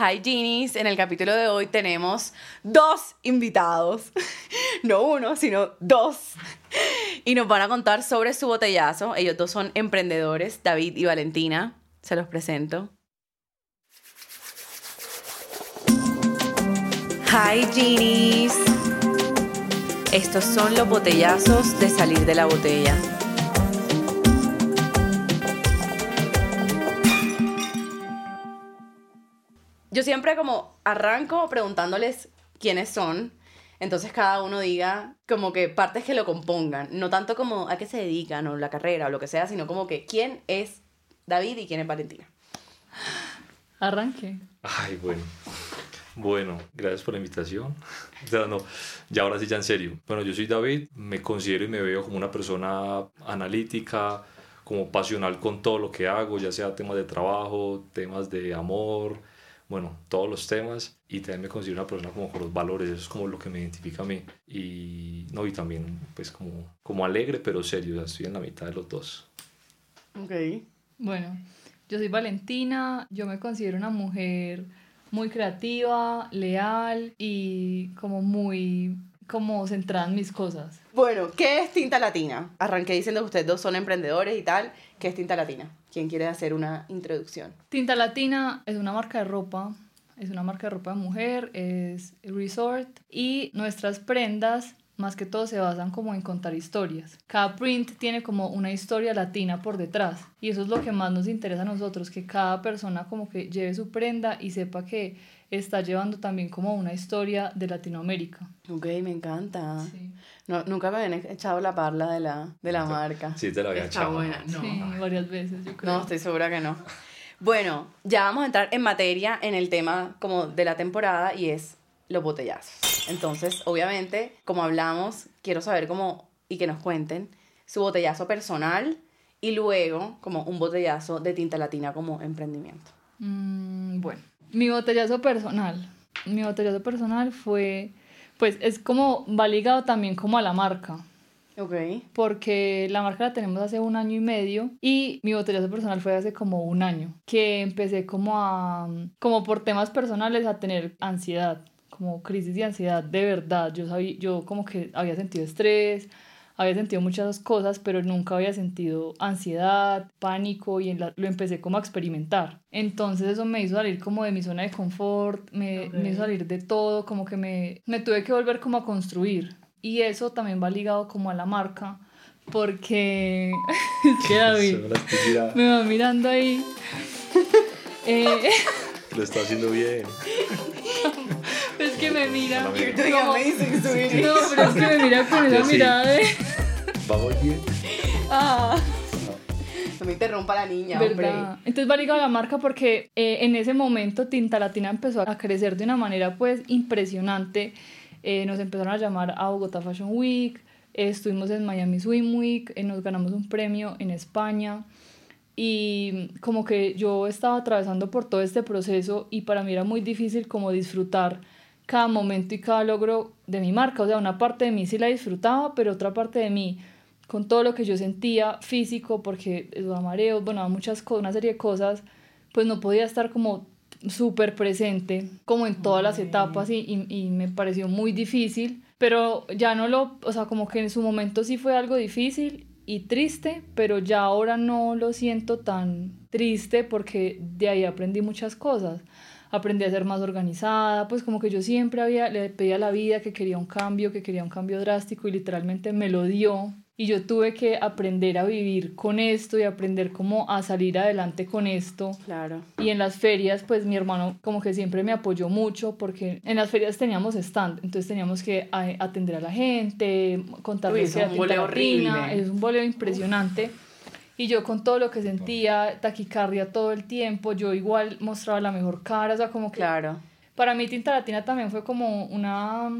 Hi Genies, en el capítulo de hoy tenemos dos invitados, no uno, sino dos, y nos van a contar sobre su botellazo. Ellos dos son emprendedores, David y Valentina, se los presento. Hi Genies, estos son los botellazos de salir de la botella. Yo siempre como arranco preguntándoles quiénes son. Entonces cada uno diga como que partes que lo compongan, no tanto como a qué se dedican o la carrera o lo que sea, sino como que quién es David y quién es Valentina. Arranque. Ay, bueno. Bueno, gracias por la invitación. Ya no, ya ahora sí, ya en serio. Bueno, yo soy David, me considero y me veo como una persona analítica, como pasional con todo lo que hago, ya sea temas de trabajo, temas de amor, bueno, todos los temas y también me considero una persona como con los valores, eso es como lo que me identifica a mí. Y, no, y también pues como, como alegre pero serio, ya estoy en la mitad de los dos. Ok. Bueno, yo soy Valentina, yo me considero una mujer muy creativa, leal y como muy como centrada en mis cosas. Bueno, ¿qué es Tinta Latina? Arranqué diciendo que ustedes dos son emprendedores y tal. ¿Qué es Tinta Latina? ¿Quién quiere hacer una introducción? Tinta Latina es una marca de ropa, es una marca de ropa de mujer, es resort y nuestras prendas más que todo se basan como en contar historias. Cada print tiene como una historia latina por detrás y eso es lo que más nos interesa a nosotros, que cada persona como que lleve su prenda y sepa que está llevando también como una historia de Latinoamérica. Ok, me encanta. No, nunca me habían echado la parla de la, de la marca. Sí, te la había echado. buena. No. Sí, varias veces, yo creo. No, estoy segura que no. Bueno, ya vamos a entrar en materia en el tema como de la temporada y es los botellazos. Entonces, obviamente, como hablamos, quiero saber cómo y que nos cuenten su botellazo personal y luego como un botellazo de tinta latina como emprendimiento. Mm, bueno, mi botellazo personal. Mi botellazo personal fue, pues es como, va ligado también como a la marca. Ok. Porque la marca la tenemos hace un año y medio y mi botellazo personal fue hace como un año, que empecé como a, como por temas personales a tener ansiedad, como crisis de ansiedad de verdad. Yo sabía, yo como que había sentido estrés, había sentido muchas cosas, pero nunca había sentido ansiedad, pánico y lo empecé como a experimentar. Entonces eso me hizo salir como de mi zona de confort, me, me hizo salir de todo, como que me, me tuve que volver como a construir. Y eso también va ligado como a la marca, porque es que David me va mirando ahí. eh... Lo está haciendo bien. Es que me mira. No, pero es que me mira con esa mirada de. Vamos bien. Ah. No me interrumpa la niña, ¿verdad? Entonces va ligado a la marca porque eh, en ese momento Tinta Latina empezó a crecer de una manera pues impresionante. Eh, nos empezaron a llamar a Bogotá Fashion Week, estuvimos en Miami Swim Week, eh, nos ganamos un premio en España y como que yo estaba atravesando por todo este proceso y para mí era muy difícil como disfrutar cada momento y cada logro de mi marca. O sea, una parte de mí sí la disfrutaba, pero otra parte de mí, con todo lo que yo sentía físico, porque los mareos, bueno, muchas cosas, una serie de cosas, pues no podía estar como súper presente, como en todas las etapas, y, y, me pareció muy difícil, pero ya no lo, o sea, como que en su momento sí fue algo difícil y triste, pero ya ahora no lo siento tan triste porque de ahí aprendí muchas cosas aprendí a ser más organizada, pues como que yo siempre había, le pedía a la vida que quería un cambio, que quería un cambio drástico y literalmente me lo dio. Y yo tuve que aprender a vivir con esto y aprender cómo a salir adelante con esto. Claro. Y en las ferias, pues mi hermano como que siempre me apoyó mucho porque en las ferias teníamos stand, entonces teníamos que atender a la gente, contarles que es un boleo horrible. Es un boleo impresionante. Y yo con todo lo que sentía, taquicardia todo el tiempo, yo igual mostraba la mejor cara, o sea, como que... Claro. Para mí Tinta Latina también fue como una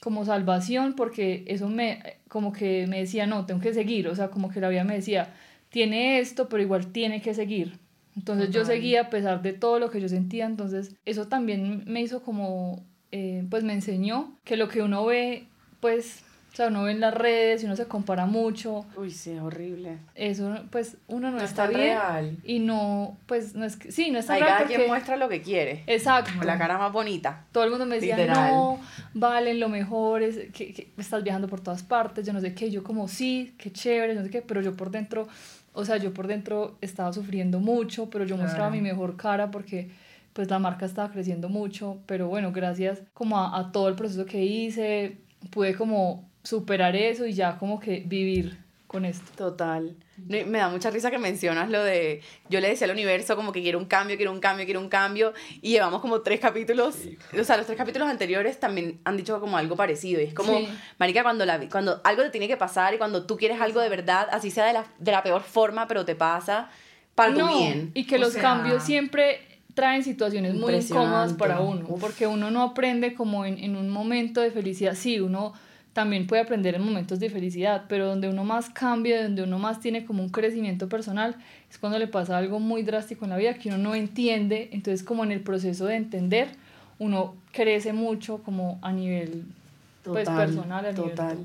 como salvación porque eso me como que me decía, no, tengo que seguir, o sea, como que la vida me decía, tiene esto, pero igual tiene que seguir. Entonces yo seguía a pesar de todo lo que yo sentía, entonces eso también me hizo como, eh, pues me enseñó que lo que uno ve, pues O sea, uno ve en las redes y uno se compara mucho. Uy, sí, es horrible. Eso, pues, uno no, No está, bien. real. Y no, pues, no es que, sí, no está real cada porque... quien muestra lo que quiere. Exacto. La cara más bonita. Todo el mundo me decía, Literal. no, valen lo mejor, es que, que estás viajando por todas partes, yo no sé qué, yo como sí, qué chévere, no sé qué, pero yo por dentro, o sea, yo por dentro estaba sufriendo mucho, pero yo mostraba mi mejor cara porque pues la marca estaba creciendo mucho, pero bueno, gracias como a, a todo el proceso que hice, pude como superar eso y ya como que vivir con esto. Total. Me da mucha risa que mencionas lo de. Yo le decía al universo como que quiero un cambio, quiero un cambio, quiero un cambio. Y llevamos como tres capítulos. O sea, los tres capítulos anteriores también han dicho como algo parecido. Y es como, Sí. Marica, cuando, la, cuando algo te tiene que pasar y cuando tú quieres algo de verdad, así sea de la, de la peor forma, pero te pasa para tu No, bien. Y que O los sea, cambios siempre traen situaciones muy incómodas para uno, Uf. porque uno no aprende como en, en un momento de felicidad, sí, uno también puede aprender en momentos de felicidad, pero donde uno más cambia, donde uno más tiene como un crecimiento personal, es cuando le pasa algo muy drástico en la vida que uno no entiende, entonces como en el proceso de entender, uno crece mucho como a nivel pues, personal, a Total.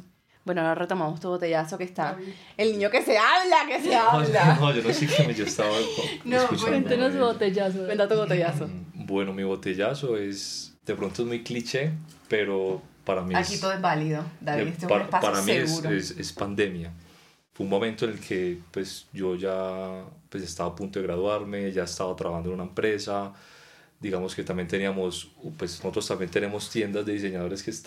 Bueno, ahora retomamos tu botellazo que está. El niño que se habla, que se No, habla. no, yo no sé qué me yo estaba No, escuchando. Cuéntenos su botellazo. Cuenta tu botellazo. Mm, Bueno, mi botellazo es, de pronto es muy cliché, pero para mí Aquí es, todo es válido. David, este es un para, para mí es, seguro. es, es pandemia. Fue un momento en el que pues yo ya pues estaba a punto de graduarme, ya estaba trabajando en una empresa, digamos que también teníamos, pues nosotros también tenemos tiendas de diseñadores que es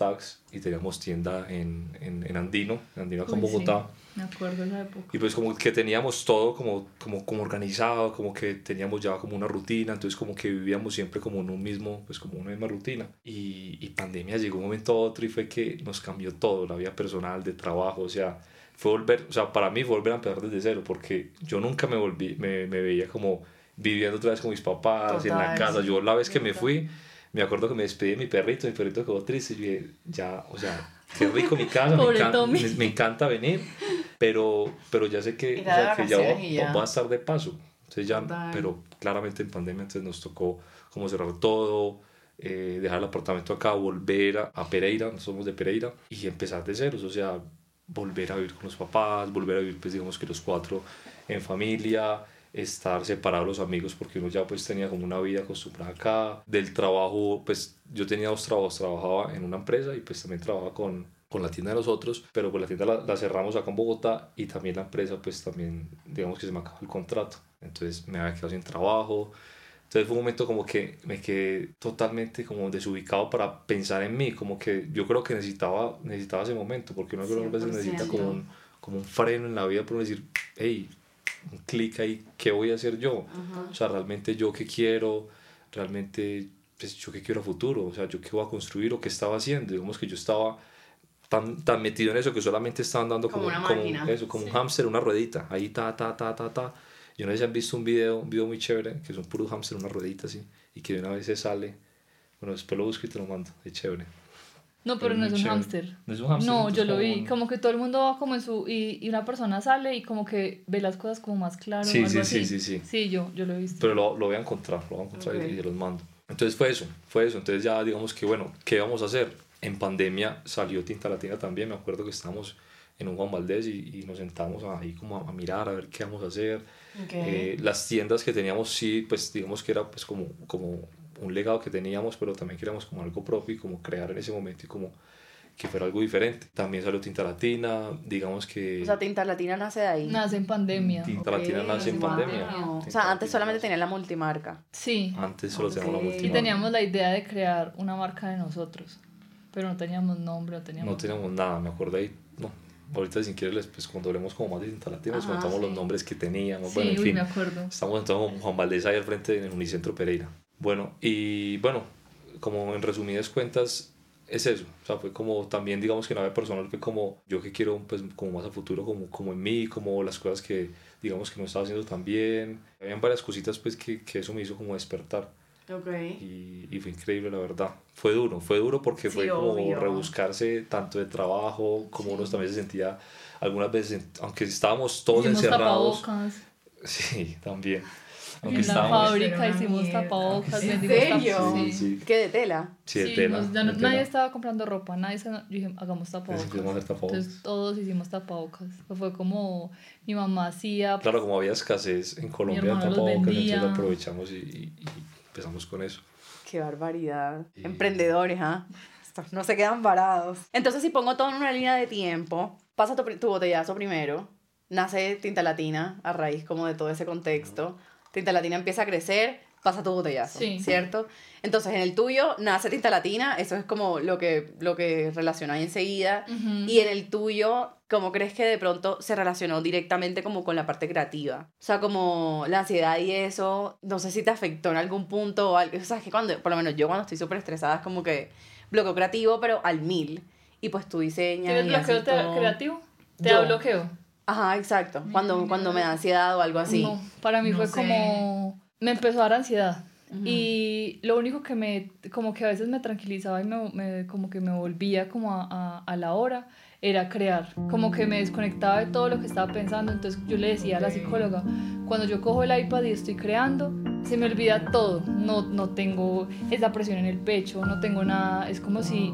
y teníamos tienda en, en, en Andino, en Andino acá en Uy, sí, Bogotá. Me acuerdo de esa época. Y pues como que teníamos todo como, como, como organizado, como que teníamos ya como una rutina, entonces como que vivíamos siempre como en un mismo, pues como una misma rutina. Y, y pandemia llegó un momento a otro y fue que nos cambió todo, la vida personal, de trabajo, o sea, fue volver, o sea, para mí fue volver a empezar desde cero, porque yo nunca me volví, me, me veía como viviendo otra vez con mis papás, en la Total, casa. Yo la vez que me fui, me acuerdo que me despedí de mi perrito, mi perrito quedó triste, y yo dije, ya, o sea, qué rico mi casa, me, encanta, me, me encanta venir, pero, pero ya sé que, o sea, que ya y ya. voy a estar de paso. Entonces ya, Total. pero claramente en pandemia entonces nos tocó como cerrar todo, eh, dejar el apartamento acá, volver a, a Pereira, somos de Pereira, y empezar de ceros, o sea, volver a vivir con los papás, volver a vivir pues digamos que los cuatro en familia, estar separados los amigos porque uno ya pues tenía como una vida acostumbrada acá, del trabajo, pues yo tenía dos trabajos, trabajaba en una empresa y pues también trabajaba con, con la tienda de los otros, pero pues la tienda la, la cerramos acá en Bogotá y también la empresa pues también digamos que se me acabó el contrato, entonces me había quedado sin trabajo, entonces fue un momento como que me quedé totalmente como desubicado para pensar en mí, como que yo creo que necesitaba, necesitaba ese momento, porque uno algunas veces necesita 100%. como un, como un freno en la vida para uno decir, hey, un clic ahí, ¿qué voy a hacer yo? O sea, realmente yo qué quiero, realmente pues, yo qué quiero a futuro, o sea, yo qué voy a construir o qué estaba haciendo. Digamos que yo estaba tan, tan metido en eso que solamente estaban dando Como como, como, eso, como un hámster, una ruedita, ahí ta, ta, ta, ta, ta. Yo no sé si han visto un video, un video muy chévere, que son puros hámster, una ruedita así, y que de una vez se sale. Bueno, después lo busco y te lo mando, es chévere. No, pero Es no es un chévere. hámster. No es un hámster, No, yo lo vi. como- Como que todo el mundo va como en su... Y, y una persona sale y como que ve las cosas como más claro. Sí, sí, sí, así. sí, sí. Sí, yo, yo lo he visto. Pero lo, lo voy a encontrar, lo voy a encontrar y- Ok. y, se los mando. Entonces fue eso, fue eso. Entonces ya digamos que, bueno, ¿qué vamos a hacer? En pandemia salió Tinta Latina también. Me acuerdo que estábamos en un Juan Valdés y, y nos sentamos ahí como a, a mirar, a ver qué vamos a hacer. Eh, las tiendas que teníamos, sí, pues digamos que era pues como, como un legado que teníamos, pero también queríamos como algo propio y como crear en ese momento y como que fuera algo diferente. También salió Tinta Latina, digamos que... O sea, Tinta Latina nace de ahí. Nace en pandemia. Tinta Latina Ok, nace en pandemia. O Tinta sea, antes Latina solamente tenía la multimarca. Sí. Antes solo teníamos la Ok. Y multimarca. teníamos la idea de crear una marca de nosotros. Pero no teníamos nombre, no teníamos... No teníamos nada, me acuerdo ahí. No, ahorita sin querer, les- pues cuando hablemos como más de Tinta Latina, les Ajá, contamos los sí. nombres que teníamos. Sí, bueno, en uy, fin. me acuerdo. Estamos entonces con Juan Valdés ahí al frente en el Unicentro Pereira. Bueno, y bueno, como en resumidas cuentas, es eso. O sea, fue como también, digamos que en la vida personal fue como yo que quiero, pues, como más a futuro, como, como en mí, como las cosas que, digamos, que no estaba haciendo tan bien. Habían varias cositas, pues, que, que eso me hizo como despertar. Ok. Y, y fue increíble, la verdad. Fue duro, fue duro porque Sí, fue como obvio. rebuscarse tanto de trabajo, como uno también se sentía, algunas veces, aunque estábamos todos encerrados. Sí, también. Aunque en la estábamos- fábrica Era una hicimos tapabocas, ¿En vendimos serio? tapabocas. Sí, sí. ¿Qué de tela? Sí, de Sí, tela, nos- ya no- de tela. nadie estaba comprando ropa, nadie se, yo dije, hagamos tapabocas. tapabocas. Entonces todos hicimos tapabocas. Fue como mi mamá hacía. Claro, como había escasez en Colombia de tapabocas, entonces aprovechamos y, y- y empezamos con eso. Qué barbaridad. Sí. Emprendedores, ¿ah? Estos no se quedan parados. Entonces, si pongo todo en una línea de tiempo, pasa tu, tu botellazo primero, nace Tinta Latina a raíz como de todo ese contexto. Tinta Latina empieza a crecer, pasa tu botellazo, Sí. ¿cierto? Entonces, en el tuyo nace Tinta Latina, eso es como lo que, lo que relaciona ahí enseguida. Y en el tuyo, ¿cómo crees que de pronto se relacionó directamente como con la parte creativa? O sea, como la ansiedad y eso, no sé si te afectó en algún punto o algo. O sea, es que cuando, por lo menos yo cuando estoy súper estresada es como que bloqueo creativo, pero al mil. Y pues tú diseñas ¿Tienes bloqueo todo. creativo? ¿Te da bloqueo? Ajá, exacto. Cuando, cuando me da ansiedad o algo así. No, para mí No fue sé. como... Me empezó a dar ansiedad. Y lo único que me... Como que a veces me tranquilizaba y me, me- como que me volvía como a, a, a la hora era crear. Como que me desconectaba de todo lo que estaba pensando. Entonces yo le decía a la psicóloga, cuando yo cojo el iPad y estoy creando, se me olvida todo. No, no tengo esa presión en el pecho, no tengo nada. Es como si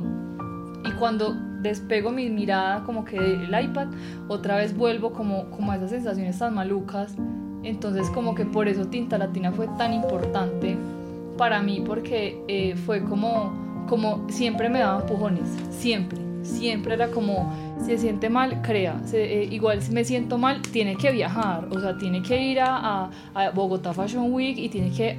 y cuando despego mi mirada como que del iPad, otra vez vuelvo como, como a esas sensaciones tan malucas. Entonces como que por eso Tinta Latina fue tan importante para mí porque eh, fue como, como siempre me daba empujones, siempre, siempre era como, se siente mal, crea, se- eh, igual si me siento mal, tiene que viajar, o sea, tiene que ir a, a- a Bogotá Fashion Week y tiene que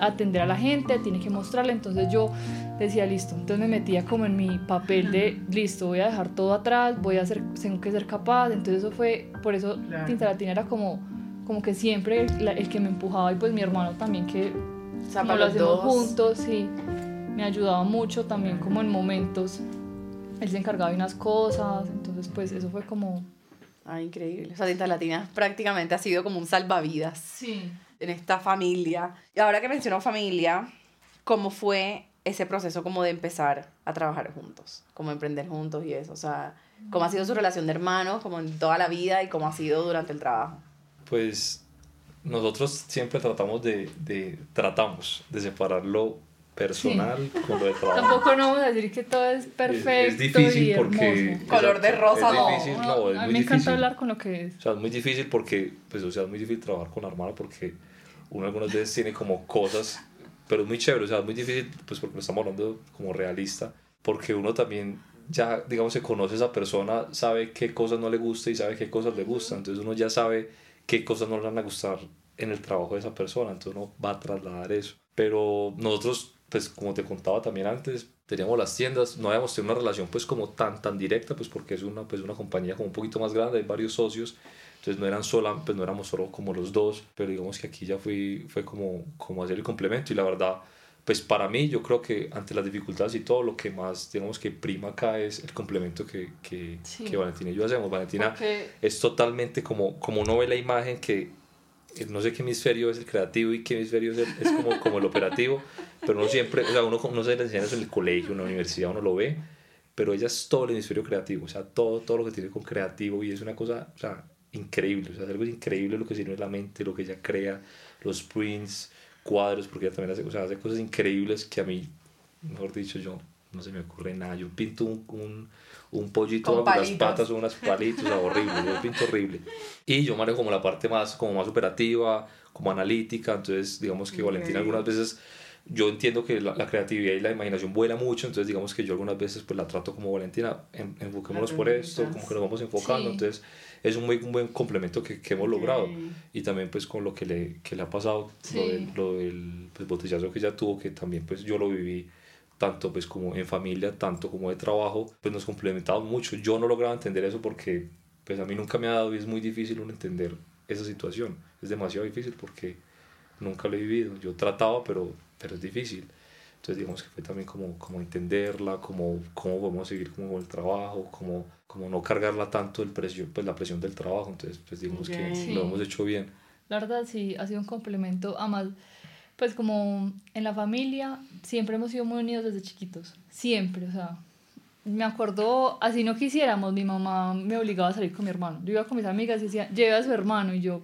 atender a la gente, tiene que mostrarle, entonces yo decía listo, entonces me metía como en mi papel de listo, voy a dejar todo atrás, voy a ser, tengo que ser capaz, entonces eso fue, por eso Claro. Tinta Latina era como, como que siempre el, el que me empujaba y pues mi hermano también que O sea, como lo hacemos juntos, sí, me ayudaba mucho también como en momentos, él se encargaba de unas cosas, entonces pues eso fue como... Ah, increíble. O sea, Tinta Latina prácticamente ha sido como un salvavidas. Sí. En esta familia. Y ahora que mencionó familia, ¿cómo fue ese proceso como de empezar a trabajar juntos? Como emprender juntos y eso. O sea, ¿cómo ha sido su relación de hermanos, como en toda la vida y cómo ha sido durante el trabajo? Pues nosotros siempre tratamos de, de tratamos de separar lo personal con lo de trabajo. Tampoco no vamos a decir que todo es perfecto Es, es difícil y porque... hermoso. Color de rosa, es no. difícil, no, es a mí me encanta hablar con lo que es. O sea, es muy difícil porque, pues, o sea, es muy difícil trabajar con la hermana porque uno algunas veces tiene como cosas, pero es muy chévere, o sea, es muy difícil, pues, porque lo estamos hablando como realista, porque uno también ya, digamos, se conoce a esa persona, sabe qué cosas no le gusta y sabe qué cosas le gustan, entonces uno ya sabe qué cosas no le van a gustar en el trabajo de esa persona, entonces uno va a trasladar eso. Pero nosotros, pues, como te contaba también antes, teníamos las tiendas, no habíamos tenido una relación pues como tan tan directa, pues porque es una, pues, una compañía como un poquito más grande, hay varios socios, entonces no eran sola, pues no éramos solo como los dos, pero digamos que aquí ya fui, fue como, como hacer el complemento y la verdad, pues para mí yo creo que ante las dificultades y todo lo que más digamos que prima acá es el complemento que, que, Sí. que Valentina y yo hacemos. Valentina Porque es totalmente como, como uno ve la imagen que eh, no sé qué hemisferio es el creativo y qué hemisferio es, el- es como, como el operativo, pero uno siempre, o sea, uno, uno se le enseña eso en el colegio, en la universidad, uno lo ve, pero ella es todo el hemisferio creativo, o sea, todo, todo lo que tiene con creativo y es una cosa, o sea, increíble, o sea, es algo increíble lo que tiene en la mente, lo que ella crea, los prints, cuadros, porque ella también hace, o sea, hace cosas increíbles que a mí, mejor dicho, yo no se me ocurre nada, yo pinto un, un, un pollito Con las patas o unas palitos, o sea, horrible, yo pinto horrible. Y yo manejo como la parte más, como más operativa, como analítica, entonces digamos que Valentina algunas veces yo entiendo que la, la creatividad y la imaginación vuela mucho, entonces digamos que yo algunas veces pues la trato como Valentina, en, enfoquémonos por esto, como que nos vamos enfocando, Sí. entonces es un, muy, un buen complemento que, que hemos Ok. logrado y también pues con lo que le, que le ha pasado, lo, Sí. del, lo del pues, botellazo que ella tuvo, que también pues yo lo viví tanto pues como en familia, tanto como de trabajo, pues nos complementamos mucho. Yo no lograba entender eso porque pues a mí nunca me ha dado y es muy difícil uno entender esa situación. Es demasiado difícil porque nunca lo he vivido. Yo trataba, pero, pero es difícil. Entonces digamos que fue también como, como entenderla, como cómo podemos seguir como con el trabajo, como, como no cargarla tanto el presión, pues la presión del trabajo. Entonces pues digamos que Sí. lo hemos hecho bien. La verdad sí, ha sido un complemento. Además, pues como en la familia siempre hemos sido muy unidos desde chiquitos. Siempre, o sea, me acuerdo, así no quisiéramos, mi mamá me obligaba a salir con mi hermano. Yo iba con mis amigas y decía, lleve a su hermano y yo,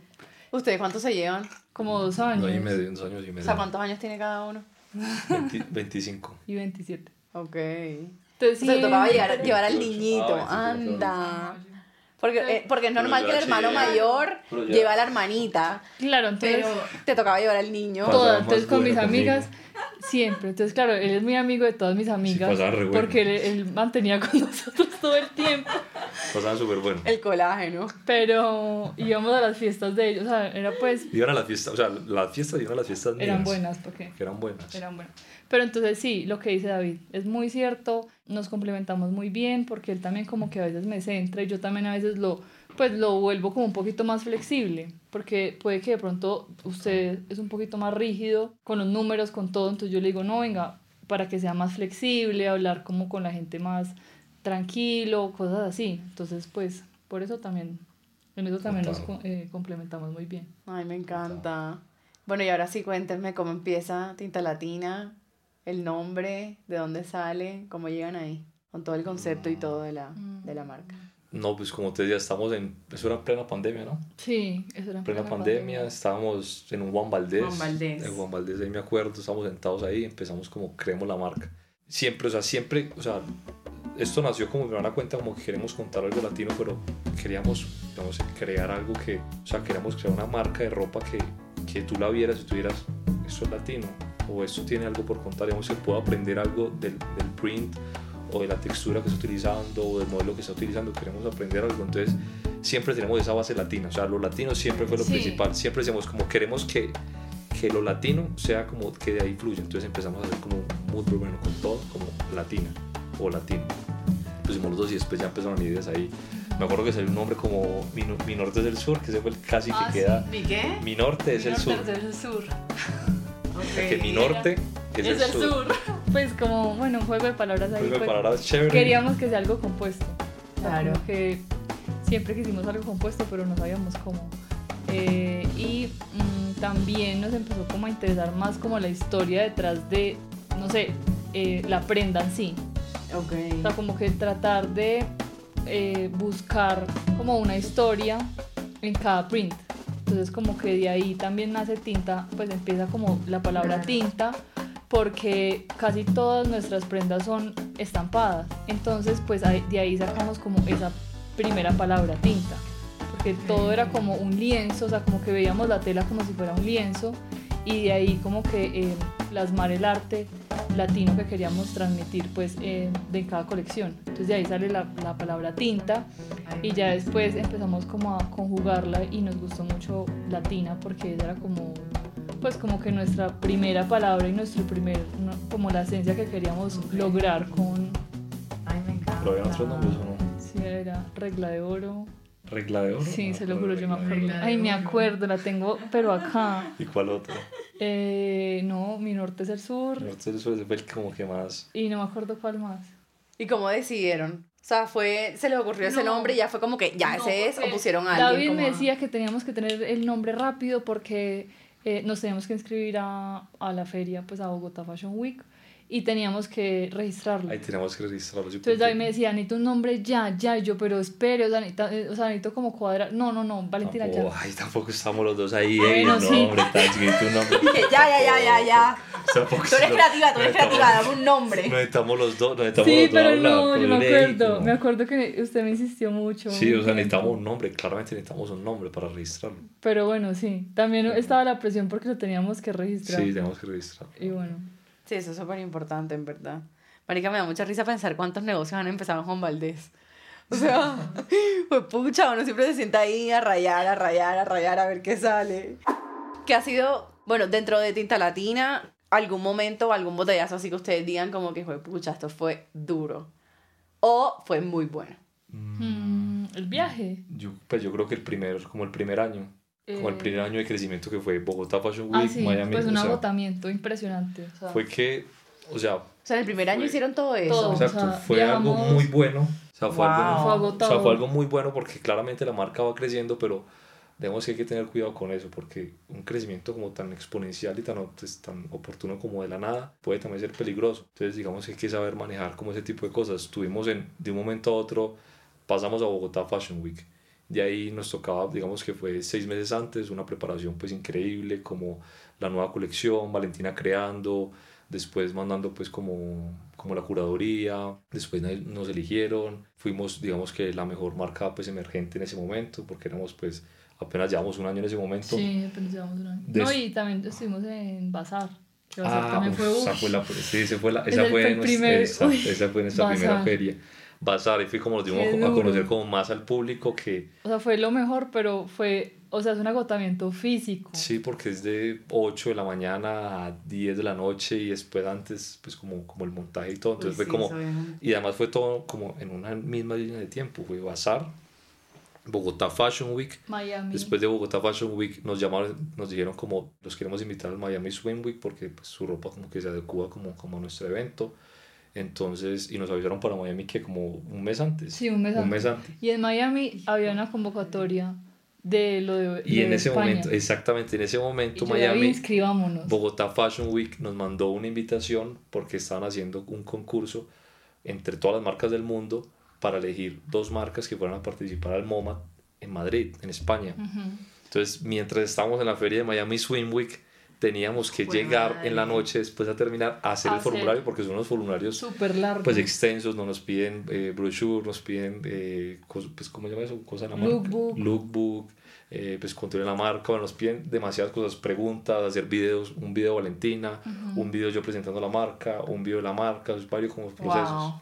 ¿Ustedes cuántos se llevan? Como dos años. No, y medio, dos años y O medio. sea, ¿cuántos años tiene cada uno? 20 25. Y 27. Ok. Entonces, O sea, tocaba siempre- llevar, llevar al niñito. Ah, sí, sí, Anda. Porque, eh, porque es normal que el hermano mayor lleva a la hermanita. Claro, entonces... Pero te tocaba llevar al niño. Más entonces con mis amigas, siempre. Entonces, claro, él es muy amigo de todas mis amigas. re bueno. Porque él, él mantenía con nosotros todo el tiempo. Pasaban súper bueno. El colágeno. Pero íbamos a las fiestas de ellos. O sea, era pues. Iban a las fiestas, o sea, las fiestas iban a las fiestas mías. Eran buenas, porque. Que eran buenas. Eran buenas. Pero entonces sí, lo que dice David es muy cierto. Nos complementamos muy bien porque él también como que a veces me centra y yo también a veces lo pues lo vuelvo como un poquito más flexible, porque puede que de pronto usted es un poquito más rígido con los números, con todo, entonces yo le digo, no, venga, para que sea más flexible, hablar como con la gente más tranquilo, cosas así. Entonces, pues, por eso también, en eso también nos eh, complementamos muy bien. Ay, me encanta. Bueno, y ahora sí cuéntenme cómo empieza Tinta Latina, el nombre, de dónde sale, cómo llegan ahí, con todo el concepto y todo de la, de la marca. No, pues como te decía, estamos en. Eso era en plena pandemia, ¿no? Sí, eso era En plena pandemia, estábamos en un Juan Valdés. Juan Valdés. En Juan Valdés, ahí me acuerdo, estábamos sentados ahí, empezamos como creemos la marca. Siempre, o sea, siempre, o sea, esto nació como me van a cuenta, como que queremos contar algo latino, pero queríamos, digamos, crear algo que, o sea, queríamos crear una marca de ropa que, que tú la vieras y tú dirás, esto es latino, o esto tiene algo por contar, digamos, que puedo aprender algo del, del print, o de la textura que está utilizando, o del modelo que está utilizando, queremos aprender algo, entonces siempre tenemos esa base latina, o sea, lo latino siempre fue lo Sí. principal, siempre decimos como queremos que, que lo latino sea como que de ahí fluya, entonces empezamos a hacer como muy bueno con todo, como latina o latino. Pusimos los dos y después ya empezaron ideas ahí. Me acuerdo que salió un nombre como Mi, Mi Norte es el Sur, que ese fue el casi Ah, que queda. ¿Mi qué? Mi Norte es el Sur. Es el sur. Que Mi Norte es, Es el sur. Pues como, bueno, un juego de palabras ahí. Juego de pues, palabras chévere. queríamos que sea algo compuesto. Claro. como que siempre quisimos algo compuesto, pero no sabíamos cómo. Eh, y mm, también nos empezó como a interesar más como la historia detrás de, no sé, eh, la prenda en sí. Ok. O sea, como que tratar de eh, buscar como una historia en cada print. Entonces como que de ahí también nace tinta, pues empieza como la palabra tinta, porque casi todas nuestras prendas son estampadas. Entonces pues de ahí sacamos como esa primera palabra tinta. Porque todo era como un lienzo, o sea, como que veíamos la tela como si fuera un lienzo y de ahí como que eh, plasmar el arte latino que queríamos transmitir pues eh, de cada colección. Entonces de ahí sale la, la palabra tinta y ya después empezamos como a conjugarla y nos gustó mucho latina porque esa era como pues como que nuestra primera palabra y nuestro primer no, como la esencia que queríamos lograr con Ay, me encanta. Pero había otros nombres o no. si era regla de oro Regla de oro. sí No se lo juro yo me acuerdo ay me acuerdo la tengo pero acá ¿Y cuál otro? Eh, no mi norte es el sur Mi Norte es el Sur fue el como que más. y no me acuerdo cuál más ¿Y cómo decidieron? O sea, fue, se les ocurrió ese No. nombre y ya fue como que ya No, ese es o pusieron a alguien David como me decía que teníamos que tener el nombre rápido porque eh, nos teníamos que inscribir a, a la feria, pues a Bogotá Fashion Week, y teníamos que registrarlo. Ahí tenemos que registrarlo. yo Entonces David me decía, necesito un nombre ya, ya, y yo, pero espere, o sea, eh, o sea, necesito como cuadrar. No, no, no, Valentina, Tampoco, ya. ay, tampoco estamos los dos ahí. Bueno, eh, sí. No, hombre, tan chiquito un nombre. Dije, ya, ya, ya, ya, ya. Tampoco Tú eres no- creativa, tú no eres necesitamos- creativa, dame un nombre. No necesitamos los dos, no necesitamos Sí, los dos pero hablar, no, yo me pero, ey, acuerdo, no. me acuerdo que usted me insistió mucho. Sí, o sea, un necesitamos tiempo. un nombre, claramente necesitamos un nombre para registrarlo. Pero bueno, sí, también estaba la presión porque lo teníamos que registrar. Sí, tenemos que registrarlo. Y bueno, Sí, eso es súper importante, en verdad. Marica, me da mucha risa pensar cuántos negocios han empezado en Juan Valdés. O sea, pues pucha, uno siempre se sienta ahí a rayar, a rayar, a rayar, a ver qué sale. ¿Qué ha sido, bueno, dentro de Tinta Latina, algún momento, algún botellazo así que ustedes digan como que fue, pucha, esto fue duro? O fue muy bueno. mm, el viaje. Yo, pues yo creo que el primer, como el primer año, como el eh, primer año de crecimiento que fue Bogotá Fashion Ah, Week, sí, Miami, pues un o sea, agotamiento impresionante. o sea, fue que, o sea, O sea, en el primer año Fue hicieron todo eso. todo. exacto, sea, fue algo viajamos- muy bueno. O sea, fue, Wow. algo, Fue o sea, fue algo muy bueno porque claramente la marca va creciendo, pero digamos que hay que tener cuidado con eso porque un crecimiento como tan exponencial y tan, pues, tan oportuno como de la nada puede también ser peligroso. Entonces, digamos que hay que saber manejar como ese tipo de cosas. Estuvimos en, de un momento a otro, pasamos a Bogotá Fashion Week. De ahí nos tocaba, digamos que fue seis meses antes, una preparación pues increíble, como la nueva colección, Valentina creando, después mandando pues como, como la curaduría, después nos eligieron, fuimos digamos que la mejor marca pues emergente en ese momento, porque éramos pues apenas llevamos un año en ese momento. Sí, apenas llevamos un año. No, y también estuvimos en Bazar. Que Bazar ah, también fue, esa fue la, sí, esa fue, la, esa, fue nuestra, esa, esa, fue nuestra primera feria. Bazar, y fui como nos dimos a conocer como más al público que... O sea, fue lo mejor, pero fue, o sea, es un agotamiento físico. Sí, porque es de 8 de la mañana a 10 de la noche y después antes, pues como, como el montaje y todo. Entonces fue como... Y además fue todo como en una misma línea de tiempo. Fue Bazar, Bogotá Fashion Week. Miami. Después de Bogotá Fashion Week nos llamaron, nos dijeron como los queremos invitar al Miami Swim Week porque pues, su ropa como que se adecua como, como a nuestro evento. Entonces, y nos avisaron para Miami que como un mes antes. Sí, un mes, un mes antes. Y en Miami había una convocatoria de lo de Y en ese España. momento, exactamente, en ese momento Y yo, Miami, inscribámonos. Bogotá Fashion Week nos mandó una invitación porque estaban haciendo un concurso entre todas las marcas del mundo para elegir dos marcas que fueran a participar al MoMA en Madrid, en España. Entonces, mientras estábamos en la feria de Miami Swim Week, teníamos que Fue llegar madre. en la noche después a terminar a hacer el Hacer. formulario porque son unos formularios Súper largo. pues extensos, no nos piden eh, brochure, nos piden, eh, cos- pues, ¿cómo se llama eso? Cosa la marca. Lookbook. Eh, pues control la marca, bueno, nos piden demasiadas cosas, preguntas, hacer videos, un video de Valentina, un video yo presentando la marca, un video de la marca, varios como procesos. Wow.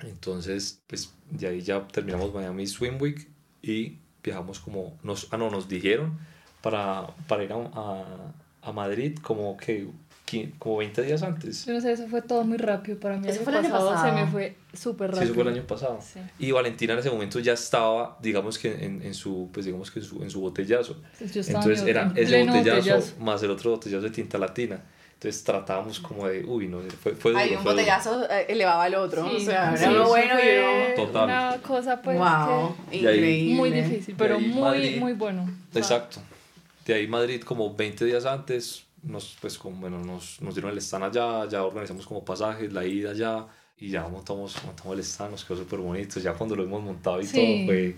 Entonces, pues de ahí ya terminamos Miami Swim Week y viajamos como, nos, ah no, nos dijeron para, para ir a, a, a Madrid como que qui- como 20 días antes. Yo no sé, eso fue todo muy rápido para mí. Eso fue el año pasado, pasado. se me fue súper Sí, rápido. eso fue el año pasado. Sí. Y Valentina en ese momento ya estaba, digamos que en, en su, pues digamos que en su, en su botellazo. Estaba Entonces en- era en ese botellazo, botellazo. más el otro botellazo de tinta latina. Entonces tratábamos como de, uy, no, fue, fue duro. Hay un fue duro. botellazo eh, elevaba al otro. Sí, o sea, sí, era uno eso bueno y uno. Total. Una cosa pues wow, ahí- increíble. que muy difícil, pero muy, Madrid. muy bueno. O sea, Exacto. De ahí Madrid como 20 días antes, nos, pues como, bueno, nos, nos dieron el stand allá, ya organizamos como pasajes, la ida allá y ya montamos, montamos el stand, nos quedó súper bonito, ya cuando lo hemos montado y Sí. todo fue...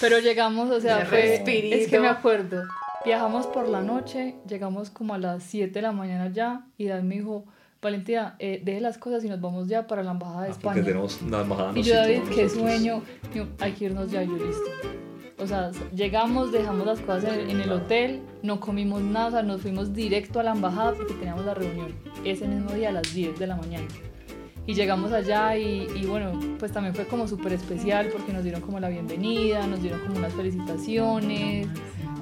Pero llegamos, o sea, fue, es que me acuerdo. Viajamos por la noche, llegamos como a las 7 de la mañana ya y David me dijo, Valentina, eh, deje las cosas y nos vamos ya para la Embajada de Ah, porque España. tenemos una embajada Y yo, David, qué nosotros. sueño. Yo, hay que irnos ya, y yo listo. O sea, llegamos, dejamos las cosas en, en el hotel, no comimos nada, o sea, nos fuimos directo a la embajada porque teníamos la reunión ese mismo día a las 10 de la mañana. Y llegamos allá y, y bueno, pues también fue como súper especial porque nos dieron como la bienvenida, nos dieron como unas felicitaciones,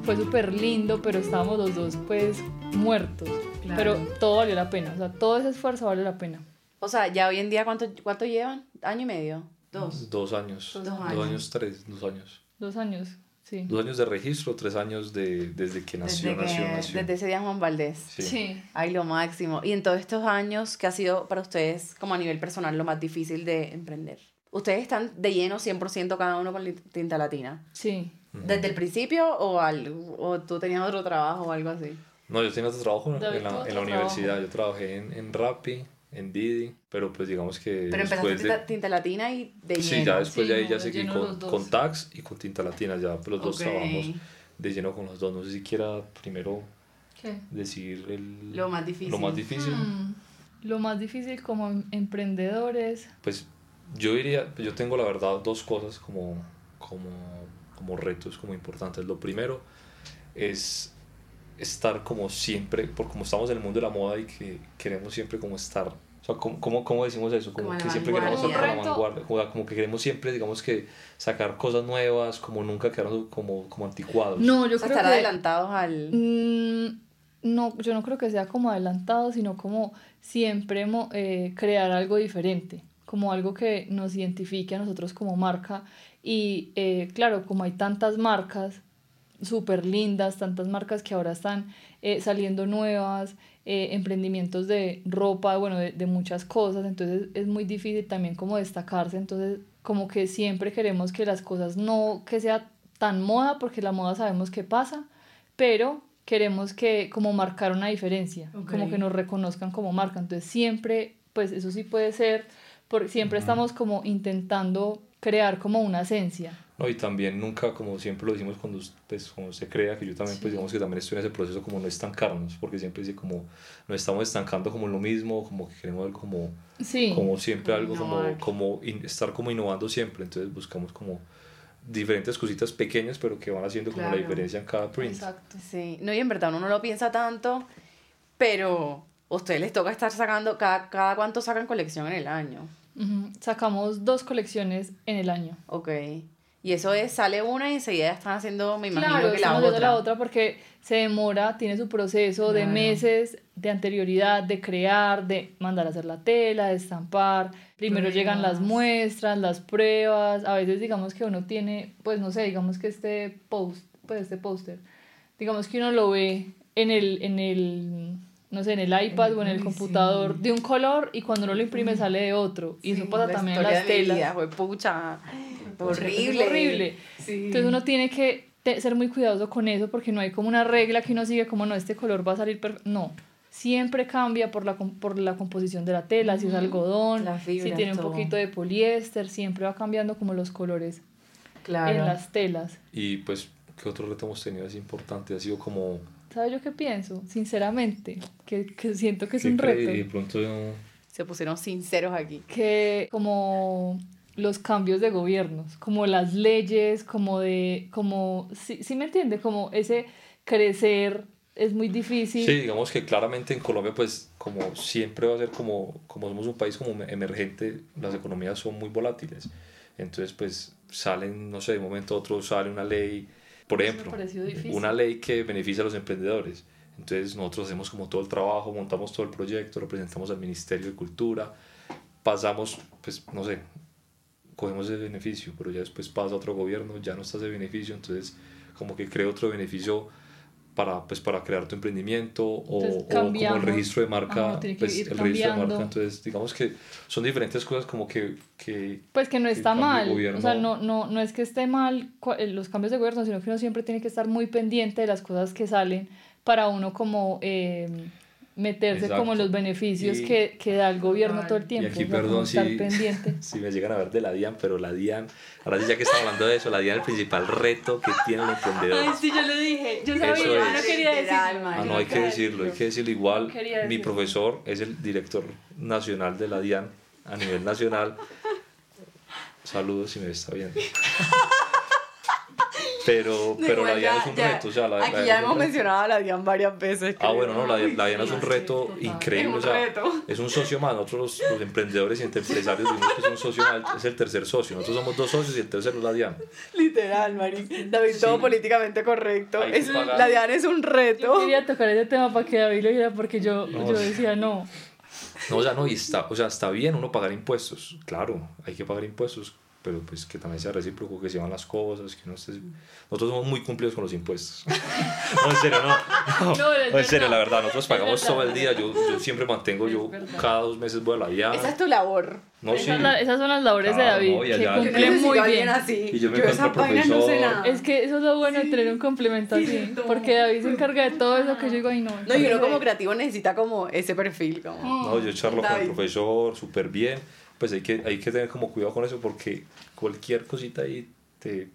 fue súper lindo, pero estábamos los dos pues muertos. Claro. Pero todo valió la pena, o sea, todo ese esfuerzo valió la pena. O sea, ya hoy en día, ¿cuánto, cuánto llevan? ¿Año y medio? ¿Dos? Dos años. Dos Dos años. años, tres, dos años. Dos años, sí. Dos años de registro, tres años de, desde que nació, Desde, nació, que- nació. desde ese día Juan Valdés. Sí. Sí. Ay, lo máximo. Y en todos estos años, ¿qué ha sido para ustedes, como a nivel personal, lo más difícil de emprender? Ustedes están de lleno 100% cada uno con tinta latina. Sí. ¿Desde el principio o, al, o tú tenías otro trabajo o algo así? No, yo tenía otro trabajo en, la, en la universidad. Yo trabajé en, en Rappi, en Didi, pero pues digamos que Pero empezaste después de... tinta, latina y de Sí, lleno. ya después Sí, de ahí no, ya seguí con, dos. con Tax y con Tinta Latina, ya los dos Ok. trabajamos de lleno con los dos. No sé si quiera primero ¿Qué? decir el, Lo más difícil. lo más difícil. Mm, Lo más difícil como em- emprendedores. Pues yo diría, yo tengo la verdad dos cosas como, como, como retos, como importantes. Lo primero es estar como siempre, por como estamos en el mundo de la moda y que queremos siempre como estar, o sea, ¿cómo, cómo, cómo decimos eso? Como, Como que siempre queremos estar a la vanguardia. vanguardia, o sea, como que queremos siempre, digamos que sacar cosas nuevas, como nunca quedarnos como, como anticuados. No, yo O sea, creo estar que... adelantados al... Mm, no, yo no creo que sea como adelantado, sino como siempre mo- eh, crear algo diferente, como algo que nos identifique a nosotros como marca. Y eh, claro, como hay tantas marcas súper lindas, tantas marcas que ahora están eh, saliendo nuevas, eh, emprendimientos de ropa, bueno, de, de muchas cosas, entonces es muy difícil también como destacarse, entonces como que siempre queremos que las cosas no que sea tan moda, porque la moda sabemos que pasa, pero queremos que como marcar una diferencia, como que nos reconozcan como marca, entonces siempre, pues eso sí puede ser porque siempre estamos como intentando crear como una esencia. No, y también nunca, como siempre lo decimos cuando, pues, cuando se crea, que yo también, pues digamos que también estoy en ese proceso como no estancarnos, porque siempre dice como nos estamos estancando como en lo mismo, como que queremos ver como, Sí. como siempre algo, como, Innovar. como in- estar como innovando siempre, entonces buscamos como diferentes cositas pequeñas, pero que van haciendo como Claro. la diferencia en cada print. Exacto. Sí, no, y en verdad uno no lo piensa tanto, pero a ustedes les toca estar sacando, cada, cada cuánto sacan colección en el año. Sacamos dos colecciones en el año. Ok. Y eso es, sale una y enseguida están haciendo, me imagino Claro, que la otra. la otra porque se demora, tiene su proceso de meses de anterioridad, de crear, de mandar a hacer la tela, de estampar. Primero llegan las muestras, las pruebas. A veces digamos que uno tiene, pues no sé, digamos que este post, pues este póster, digamos que uno lo ve en el, en el, no sé, en el iPad o en el Ay, computador de un color y cuando uno lo imprime sale de otro. Y eso Sí, pasa la también en las telas. vida, fue pucha. Horrible. Es horrible. Sí. Entonces uno tiene que ser muy cuidadoso con eso porque no hay como una regla que uno sigue como no, este color va a salir perfecto. No, siempre cambia por la, por la composición de la tela, si es algodón, Las si tiene un todo. poquito de poliéster, siempre va cambiando como los colores Claro. en las telas. Y pues, ¿qué otro reto hemos tenido así importante? Ha sido como... ¿Sabes yo qué pienso? Sinceramente, que, que siento que es ¿qué un reto. Y de pronto... Se pusieron sinceros aquí. que como los cambios de gobiernos, como las leyes, como de, como, sí, sí me entiende, como ese crecer es muy difícil. Sí, digamos que claramente en Colombia, pues como siempre va a ser como, como somos un país como emergente, las economías son muy volátiles. Entonces, pues salen, no sé, de un momento a otro sale una ley, por ejemplo, una ley que beneficia a los emprendedores. Entonces nosotros hacemos como todo el trabajo, montamos todo el proyecto, lo presentamos al Ministerio de Cultura, pasamos, pues no sé, cogemos ese beneficio, pero ya después pasa otro gobierno, ya no está ese beneficio, entonces como que crea otro beneficio para, pues, para crear tu emprendimiento o, Entonces, o como el cambiamos. registro de marca, pues, el registro de marca, entonces digamos que son diferentes cosas como que, que Pues que no el está mal, o sea, no, no, no es que esté mal eh, los cambios de gobierno, sino que uno siempre tiene que estar muy pendiente de las cosas que salen para uno como eh, meterse como en los beneficios Y- que, que da el gobierno todo el tiempo. Y aquí, perdón, estar si, pendiente. si me llegan a ver de la DIAN, pero la DIAN, ahora sí ya que estamos hablando de eso, la DIAN es el principal reto que tiene el emprendedor. sí, yo lo dije, yo sabía, Eso yo es. no quería decirlo. Ah, no, hay que decirlo, hay que decirlo igual. Quería Mi decirlo. profesor es el director nacional de la DIAN a nivel nacional. Saludos si me está viendo. Pero, pero la igual DIAN ya- es un ya- reto. O sea, la, la aquí DIAN ya hemos mencionado a la Dian varias veces. Ah, creo. bueno, no, la, la DIAN es un reto increíble. Es un o sea, reto. es un socio más. Nosotros, los, los emprendedores y empresarios, decimos que es un socio más, es el tercer socio. Nosotros somos dos socios y el tercero es la DIAN. Literal, Mari. David, todo políticamente correcto. Es- la Dian es un Yo reto. quería tocar ese tema para que David lo viera porque yo, No, yo decía no. No, o sea, no, y está, o sea, está bien uno pagar impuestos, claro, hay que pagar impuestos, pero pues que también sea recíproco, que se van las cosas, que no estés... Nosotros somos muy cumplidos con los impuestos. no, en serio, no. No, No, es en serio, la verdad, nosotros pagamos verdad. todo el día, yo, yo siempre mantengo, yo verdad. cada dos meses voy a la DIAN. Esa es tu labor. No, sí. Esas, la- esas son las labores de David, no, y que allá- Yo cumple muy bien. así. Y yo me esa encuentro no sé profesor. nada. Es que eso es lo bueno de tener un complemento así, Siento. porque David se encarga de todo eso que yo digo, ay no. No, y uno como creativo necesita como ese perfil. Como... No, yo charlo con el David. profesor súper bien, pues hay que, hay que tener como cuidado con eso porque cualquier cosita ahí te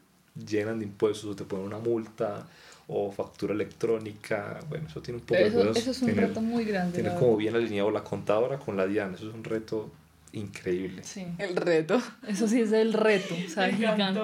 llenan de impuestos o te ponen una multa o factura electrónica, bueno, eso tiene un poco de Eso, cosas. eso es un tener, reto muy grande. tener como bien alineado la contadora con la DIAN, eso es un reto increíble. Sí, El reto. eso sí es el reto, o sea, gigante.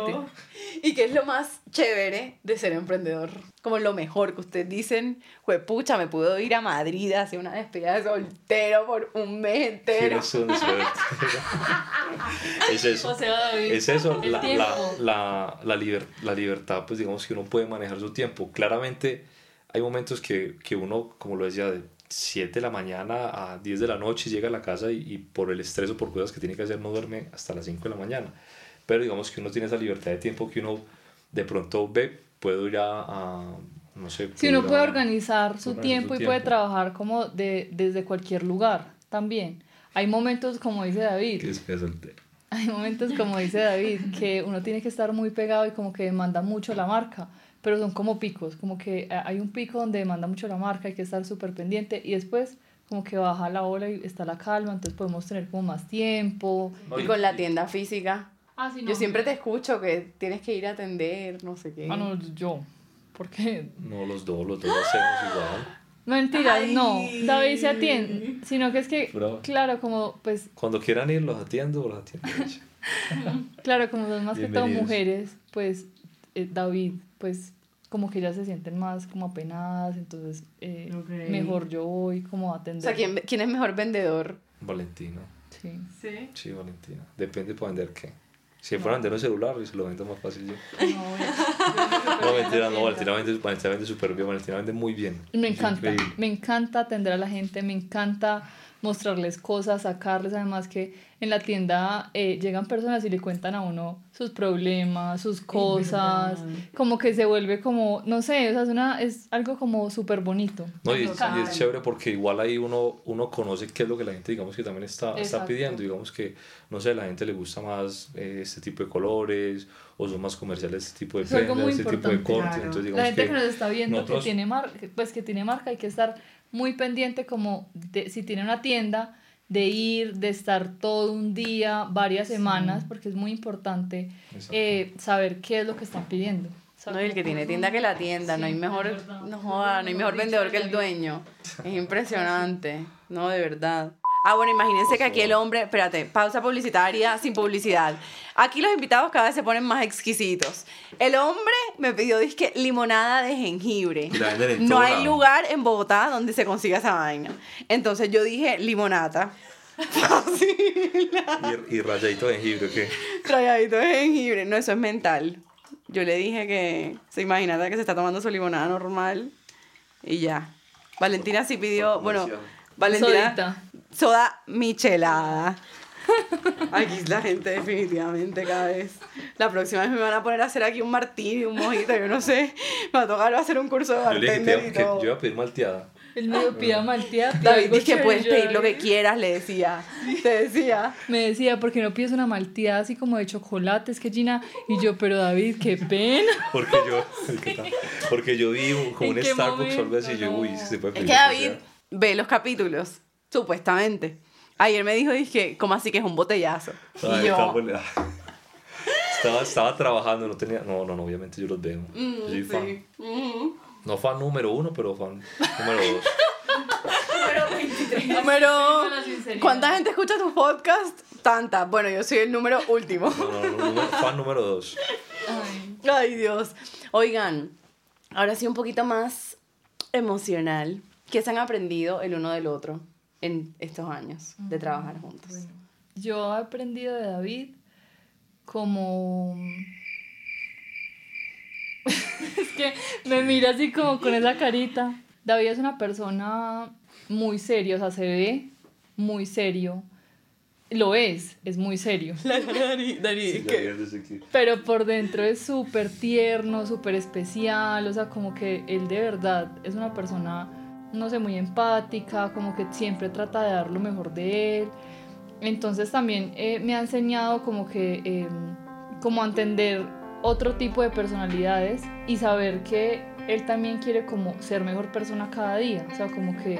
¿Y qué es lo más chévere de ser emprendedor? Como lo mejor que ustedes dicen, pucha, me puedo ir a Madrid a hacer una despedida de soltero por un mes entero. Tienes un suerte. es eso. O sea, David, Es eso, la, la, la, la, liber- la libertad, pues digamos que uno puede manejar su tiempo. Claramente hay momentos que, que uno, como lo decía, de 7 de la mañana a 10 de la noche llega a la casa y, y por el estrés o por cosas que tiene que hacer no duerme hasta las 5 de la mañana. Pero digamos que uno tiene esa libertad de tiempo que uno de pronto ve, puedo ir a, a, no sé. Si uno puede a- organizar su organizar tiempo su y puede trabajar como de, desde cualquier lugar también. Hay momentos, como dice David, Que es que soltero. Hay momentos, como dice David, que uno tiene que estar muy pegado y como que demanda mucho la marca, pero son como picos, como que eh, hay un pico donde demanda mucho la marca, hay que estar súper pendiente y después como que baja la ola y está la calma, entonces podemos tener como más tiempo. Y con la tienda física. Ah, sí, Yo siempre te escucho que tienes que ir a atender, no sé qué. Ah, no, yo. Porque No, los dos, los dos lo hacemos igual. Mentiras, Ay. no. David se atiende. Sino que es que, Bravo. claro, como pues, Cuando quieran ir, los atiendo, los atiendo. claro, como son más que todo mujeres, pues eh, David, pues como que ellas se sienten más como apenadas, entonces eh, mejor yo voy como a O atender. sea, ¿quién, quién es mejor vendedor? Valentina. Sí. Sí. Sí, Valentina. Depende para vender qué. Si fuera a vender un celular, se lo vendo más fácil yo. No, mentira, no, Valentina vende, Valentina vende súper bien, Valentina vende muy bien. Me encanta, me encanta atender a la gente, me encanta mostrarles cosas, sacarles, además que en la tienda eh, llegan personas y le cuentan a uno sus problemas, sus cosas, como que se vuelve como, no sé, o sea, es, una, es algo como súper bonito. No, y es, y es chévere porque igual ahí uno, uno conoce qué es lo que la gente, digamos, que también está, está pidiendo. Digamos que, no sé, la gente le gusta más eh, este tipo de colores o son más comerciales este tipo de prendas, este tipo de cortes. Claro. Entonces, La digamos gente que, que nos está viendo nosotros- que tiene marca, pues que tiene marca, hay que estar muy pendiente como de, si tiene una tienda, de ir, de estar todo un día, varias semanas, porque es muy importante eh, saber qué es lo que están pidiendo. No, y el que tiene tienda que la tienda, no hay mejor, no joda, no hay mejor vendedor que el dueño. Es impresionante, no, de verdad. Ah, bueno, imagínense que aquí el hombre, espérate, pausa publicitaria sin publicidad. Aquí los invitados cada vez se ponen más exquisitos. El hombre me pidió disque limonada de jengibre. No hay lugar en Bogotá donde se consiga esa vaina. Entonces yo dije limonata. Fácil. Y, y rayadito de jengibre, ¿qué? Rayadito de jengibre. No, eso es mental. Yo le dije que se imaginara que se está tomando su limonada normal y ya. Valentina sí pidió, bueno, Valentina, Sodita. Soda michelada. Aquí la gente definitivamente cada vez. La próxima vez me van a poner a hacer aquí un martini, un mojito, yo no sé. Me va a tocar hacer un curso de Yo le dije que, bartender te y que todo. yo iba a pedir malteada. El medio pida malteada. pida David algo dice que puedes pedir lo que quieras, le decía. Te decía. Me decía, ¿por qué no pides una malteada así como de chocolate? Es que Gina. Y yo, pero David, qué pena. Porque yo, porque yo vi como ¿En un Starbucks o algo así. y Yo, uy, se puede Es pedir que lo David ve los capítulos, supuestamente. Ayer me dijo, dije, ¿cómo así que es un botellazo? Ay, y yo, estaba, estaba, estaba trabajando, no tenía. No, no, no, obviamente yo los veo. mm, Yo soy fan. sí. Mm. No fan número uno, pero fan número dos. Número... La sinceridad. ¿Cuánta gente escucha tu podcast? Tanta. Bueno, yo soy el número último. No, no, no, número- fan número dos. Ay, Ay, Dios. Oigan, ahora sí un poquito más emocional. ¿Qué se han aprendido el uno del otro en estos años de trabajar juntos? Yo he aprendido de David como... es que me mira así como con esa carita. David es una persona muy seria, o sea, se ve muy serio. Lo es, es muy serio. La Dani, Dani, Sí, que-. Pero por dentro es súper tierno, súper especial, o sea, como que él de verdad es una persona, no sé, muy empática, como que siempre trata de dar lo mejor de él. Entonces también eh, me ha enseñado como que, eh, como a entender otro tipo de personalidades y saber que él también quiere como ser mejor persona cada día, o sea, como que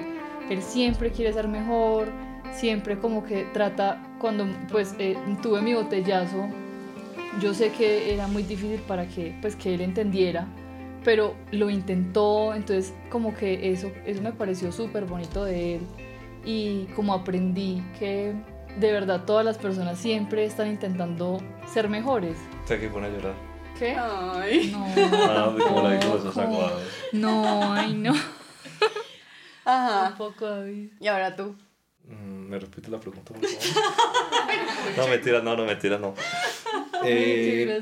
él siempre quiere ser mejor, siempre como que trata, cuando pues eh, tuve mi botellazo, yo sé que era muy difícil para que, pues, que él entendiera, pero lo intentó, entonces como que eso, eso me pareció súper bonito de él y como aprendí que de verdad todas las personas siempre están intentando ser mejores. Te que pone a llorar. ¿Qué? Ay. No, Ah, como la vi con los ojos tampoco. aguados. No, ay no, Ajá. tampoco David. Y ahora tú. Mm, ¿Me repite la pregunta, por favor? no, mentira, no, no, mentira, no. Qué Eh.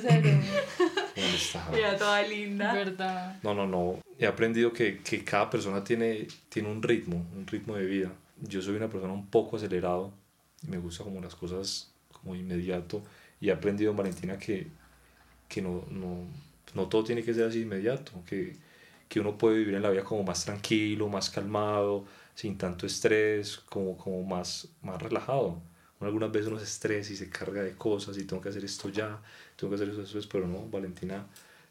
Mira, toda linda. verdad. No, no, no. He aprendido que, que cada persona tiene, tiene un ritmo, un ritmo de vida. Yo soy una persona un poco acelerado. Me gusta como las cosas como inmediato. Y he aprendido en Valentina que, que no, no, no todo tiene que ser así inmediato. Que, que uno puede vivir en la vida como más tranquilo, más calmado, sin tanto estrés, como, como más, más relajado. Uno algunas veces uno se estresa y se carga de cosas y tengo que hacer esto ya, tengo que hacer eso después, pero no, Valentina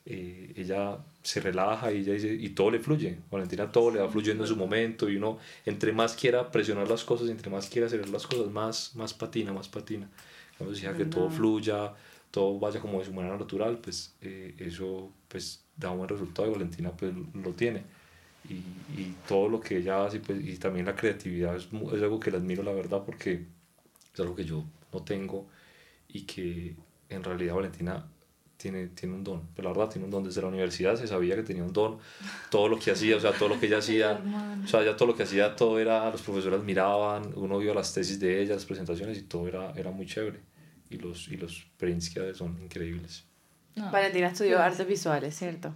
eh, ella se relaja y ella dice, y todo le fluye. Valentina todo le va fluyendo en su momento y uno, entre más quiera presionar las cosas, entre más quiera hacer las cosas, más, más patina, más patina. Cuando decía que todo fluya, todo vaya como de su manera natural, pues eh, eso pues da un buen resultado y Valentina pues lo tiene. Y, y todo lo que ella hace, pues, y también la creatividad es, es algo que le admiro, la verdad, porque es algo que yo no tengo y que en realidad Valentina tiene, tiene un don, pero la verdad tiene un don. Desde la universidad se sabía que tenía un don, todo lo que hacía, o sea, todo lo que ella hacía, o sea, ya todo lo que hacía, todo era, los profesores miraban, uno vio las tesis de ella, las presentaciones y todo era, era muy chévere. Y los, y los prints que son increíbles. Valentina estudió artes visuales, ¿cierto?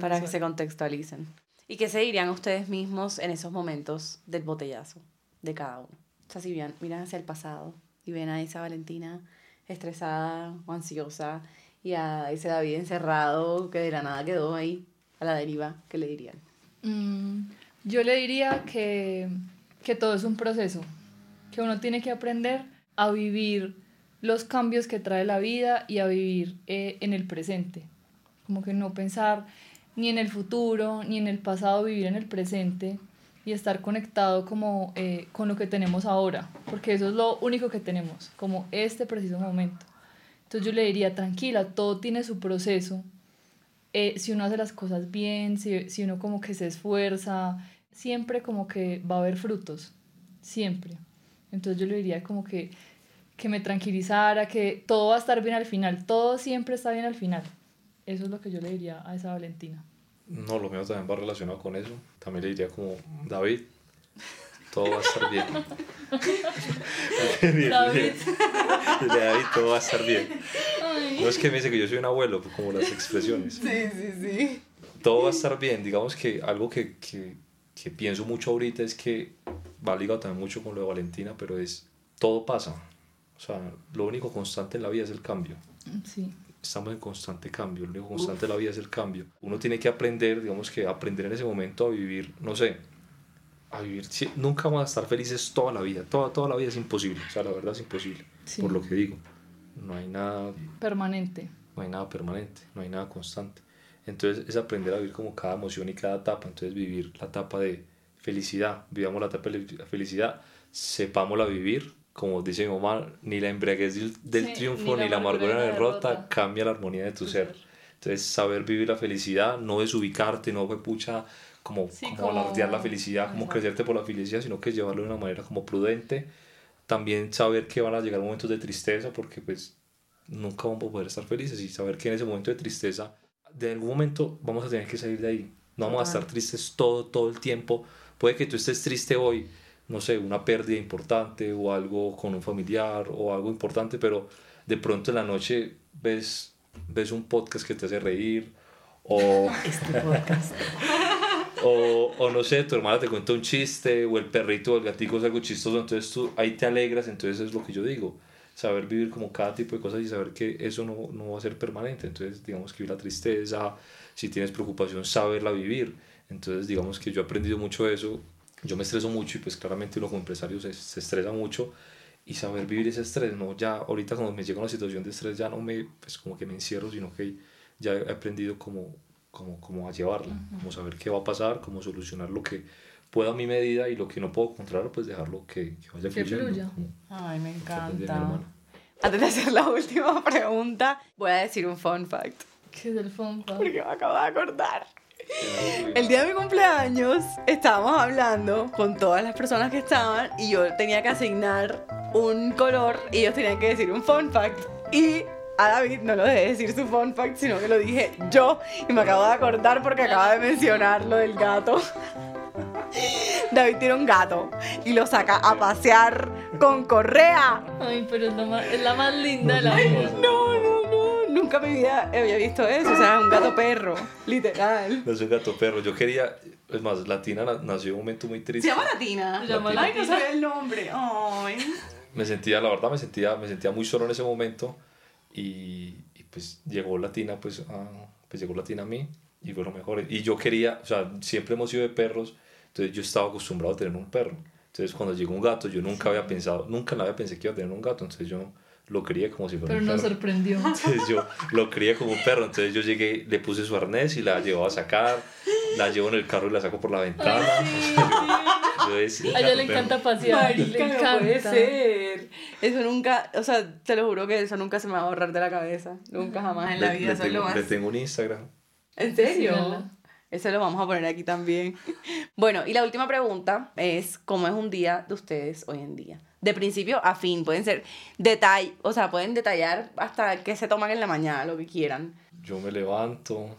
Para que se contextualicen. ¿Y qué se dirían ustedes mismos en esos momentos del botellazo de cada uno? Sea, si bien, miran hacia el pasado y ven a esa Valentina estresada o ansiosa y a ese David encerrado que de la nada quedó ahí a la deriva, ¿qué le dirían? Mm, yo le diría que, que todo es un proceso, que uno tiene que aprender a vivir los cambios que trae la vida y a vivir eh, en el presente. Como que no pensar ni en el futuro, ni en el pasado, vivir en el presente y estar conectado como eh, con lo que tenemos ahora, porque eso es lo único que tenemos, como este preciso momento. Entonces yo le diría, tranquila, todo tiene su proceso. Eh, si uno hace las cosas bien, si, si uno como que se esfuerza, siempre como que va a haber frutos, siempre. Entonces yo le diría como que, que me tranquilizara, que todo va a estar bien al final, todo siempre está bien al final. Eso es lo que yo le diría a esa Valentina. No, lo mío también va relacionado con eso. También le diría como, David, todo va a estar bien. David. David, todo va a estar bien. No es que me dice que yo soy un abuelo, pues, como las expresiones. Sí, sí, sí. Todo va a estar bien. Digamos que algo que, que, que pienso mucho ahorita es que va ligado también mucho con lo de Valentina, pero es todo pasa. O sea, lo único constante en la vida es el cambio. Sí. Estamos en constante cambio, lo único constante en la vida es el cambio. Uno tiene que aprender, digamos que aprender en ese momento a vivir, no sé, a vivir, nunca vamos a estar felices toda la vida, toda, toda la vida es imposible, o sea, la verdad es imposible, por lo que digo, no hay nada permanente, no hay nada permanente, no hay nada constante, entonces es aprender a vivir como cada emoción y cada etapa, entonces vivir la etapa de felicidad, vivamos la etapa de felicidad, sepámosla vivir, como dice mi mamá, ni la embriaguez del, triunfo ni la amargura de la derrota, cambia la armonía de tu, ser. Entonces, saber vivir la felicidad, no desubicarte, no fue pucha, como, como, alardear la felicidad, como crecerte por la felicidad, sino que llevarlo de una manera como prudente. También saber que van a llegar momentos de tristeza, porque pues nunca vamos a poder estar felices y saber que en ese momento de tristeza, de algún momento vamos a tener que salir de ahí. No vamos a estar tristes todo, todo el tiempo. Puede que tú estés triste hoy, no sé, una pérdida importante o algo con un familiar o algo importante, pero de pronto en la noche ves, ves un podcast que te hace reír o... Este podcast. O, o, no sé, tu hermana te cuenta un chiste, o el perrito o el gatito es algo chistoso, entonces tú ahí te alegras, entonces es lo que yo digo. Saber vivir como cada tipo de cosas y saber que eso no, no va a ser permanente. Entonces, digamos que vivir la tristeza, si tienes preocupación, saberla vivir. Entonces, digamos que yo he aprendido mucho eso. Yo me estreso mucho y pues claramente uno como empresario se, se estresa mucho y saber vivir ese estrés, no ya ahorita cuando me llega una situación de estrés ya no me, pues como que me encierro, sino que ya he aprendido como cómo, cómo a llevarla, cómo saber qué va a pasar, cómo solucionar lo que pueda a mi medida y lo que no puedo controlar, pues dejarlo que, que vaya que fluyendo. Ay, me encanta. Antes de hacer la última pregunta, voy a decir un fun fact. ¿Qué es el fun fact? Porque me acabo de acordar. El día de mi cumpleaños estábamos hablando con todas las personas que estaban y yo tenía que asignar un color y ellos tenían que decir un fun fact. Y a David no lo dejé decir su fun fact, sino que lo dije yo y me acabo de acordar porque acaba de mencionar lo del gato. David tiene un gato y lo saca a pasear con correa. Ay, pero es la más, es la más linda de la vida. No, no, no. Nunca en mi vida había visto eso. O sea, un gato perro, literal. No es un gato perro. Yo quería. Es más, Latina nació en un momento muy triste. ¿Se llama Latina? Se llama Ay, no sabía el nombre. Ay. Me sentía, la verdad, me sentía, me sentía muy solo en ese momento. Y, y, pues llegó Latina, pues, a, pues llegó Latina a mí y fue lo mejor. Y yo quería, o sea, siempre hemos sido de perros, entonces yo estaba acostumbrado a tener un perro. Entonces cuando llegó un gato, yo nunca había pensado, nunca en la vida pensé que iba a tener un gato, entonces yo lo crié como si fuera Pero un nos perro. sorprendió. Entonces yo lo crié como un perro. Entonces yo llegué, le puse su arnés y la llevaba a sacar. La llevo en el carro y la saco por la ventana. Yo decía, A ella le pero- encanta pasear. le Marica, no encanta. puede ser. Eso nunca, o sea, te lo juro que eso nunca se me va a borrar de la cabeza. Nunca jamás en la Le, vida. le tengo, más- le tengo un Instagram. ¿En serio? Sí. Eso lo vamos a poner aquí también. Bueno, y la última pregunta es, ¿cómo es un día de ustedes hoy en día? De principio a fin, pueden ser detalle, o sea, pueden detallar hasta qué se toman en la mañana, lo que quieran. Yo me levanto,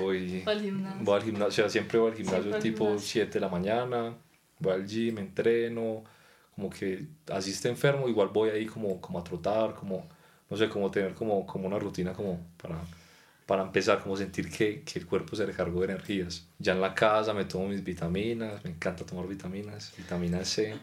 voy, Voy al gimnasio. voy al gimnasio, o sea, siempre voy al Siempre gimnasio al tipo gimnasio. 7 de la mañana, voy al gym, entreno, como que así esté enfermo, igual voy ahí como, como a trotar, como, no sé, como tener como, como una rutina como para, para empezar, como sentir que, que el cuerpo se recargó de energías. Ya en la casa me tomo mis vitaminas, me encanta tomar vitaminas, vitamina C,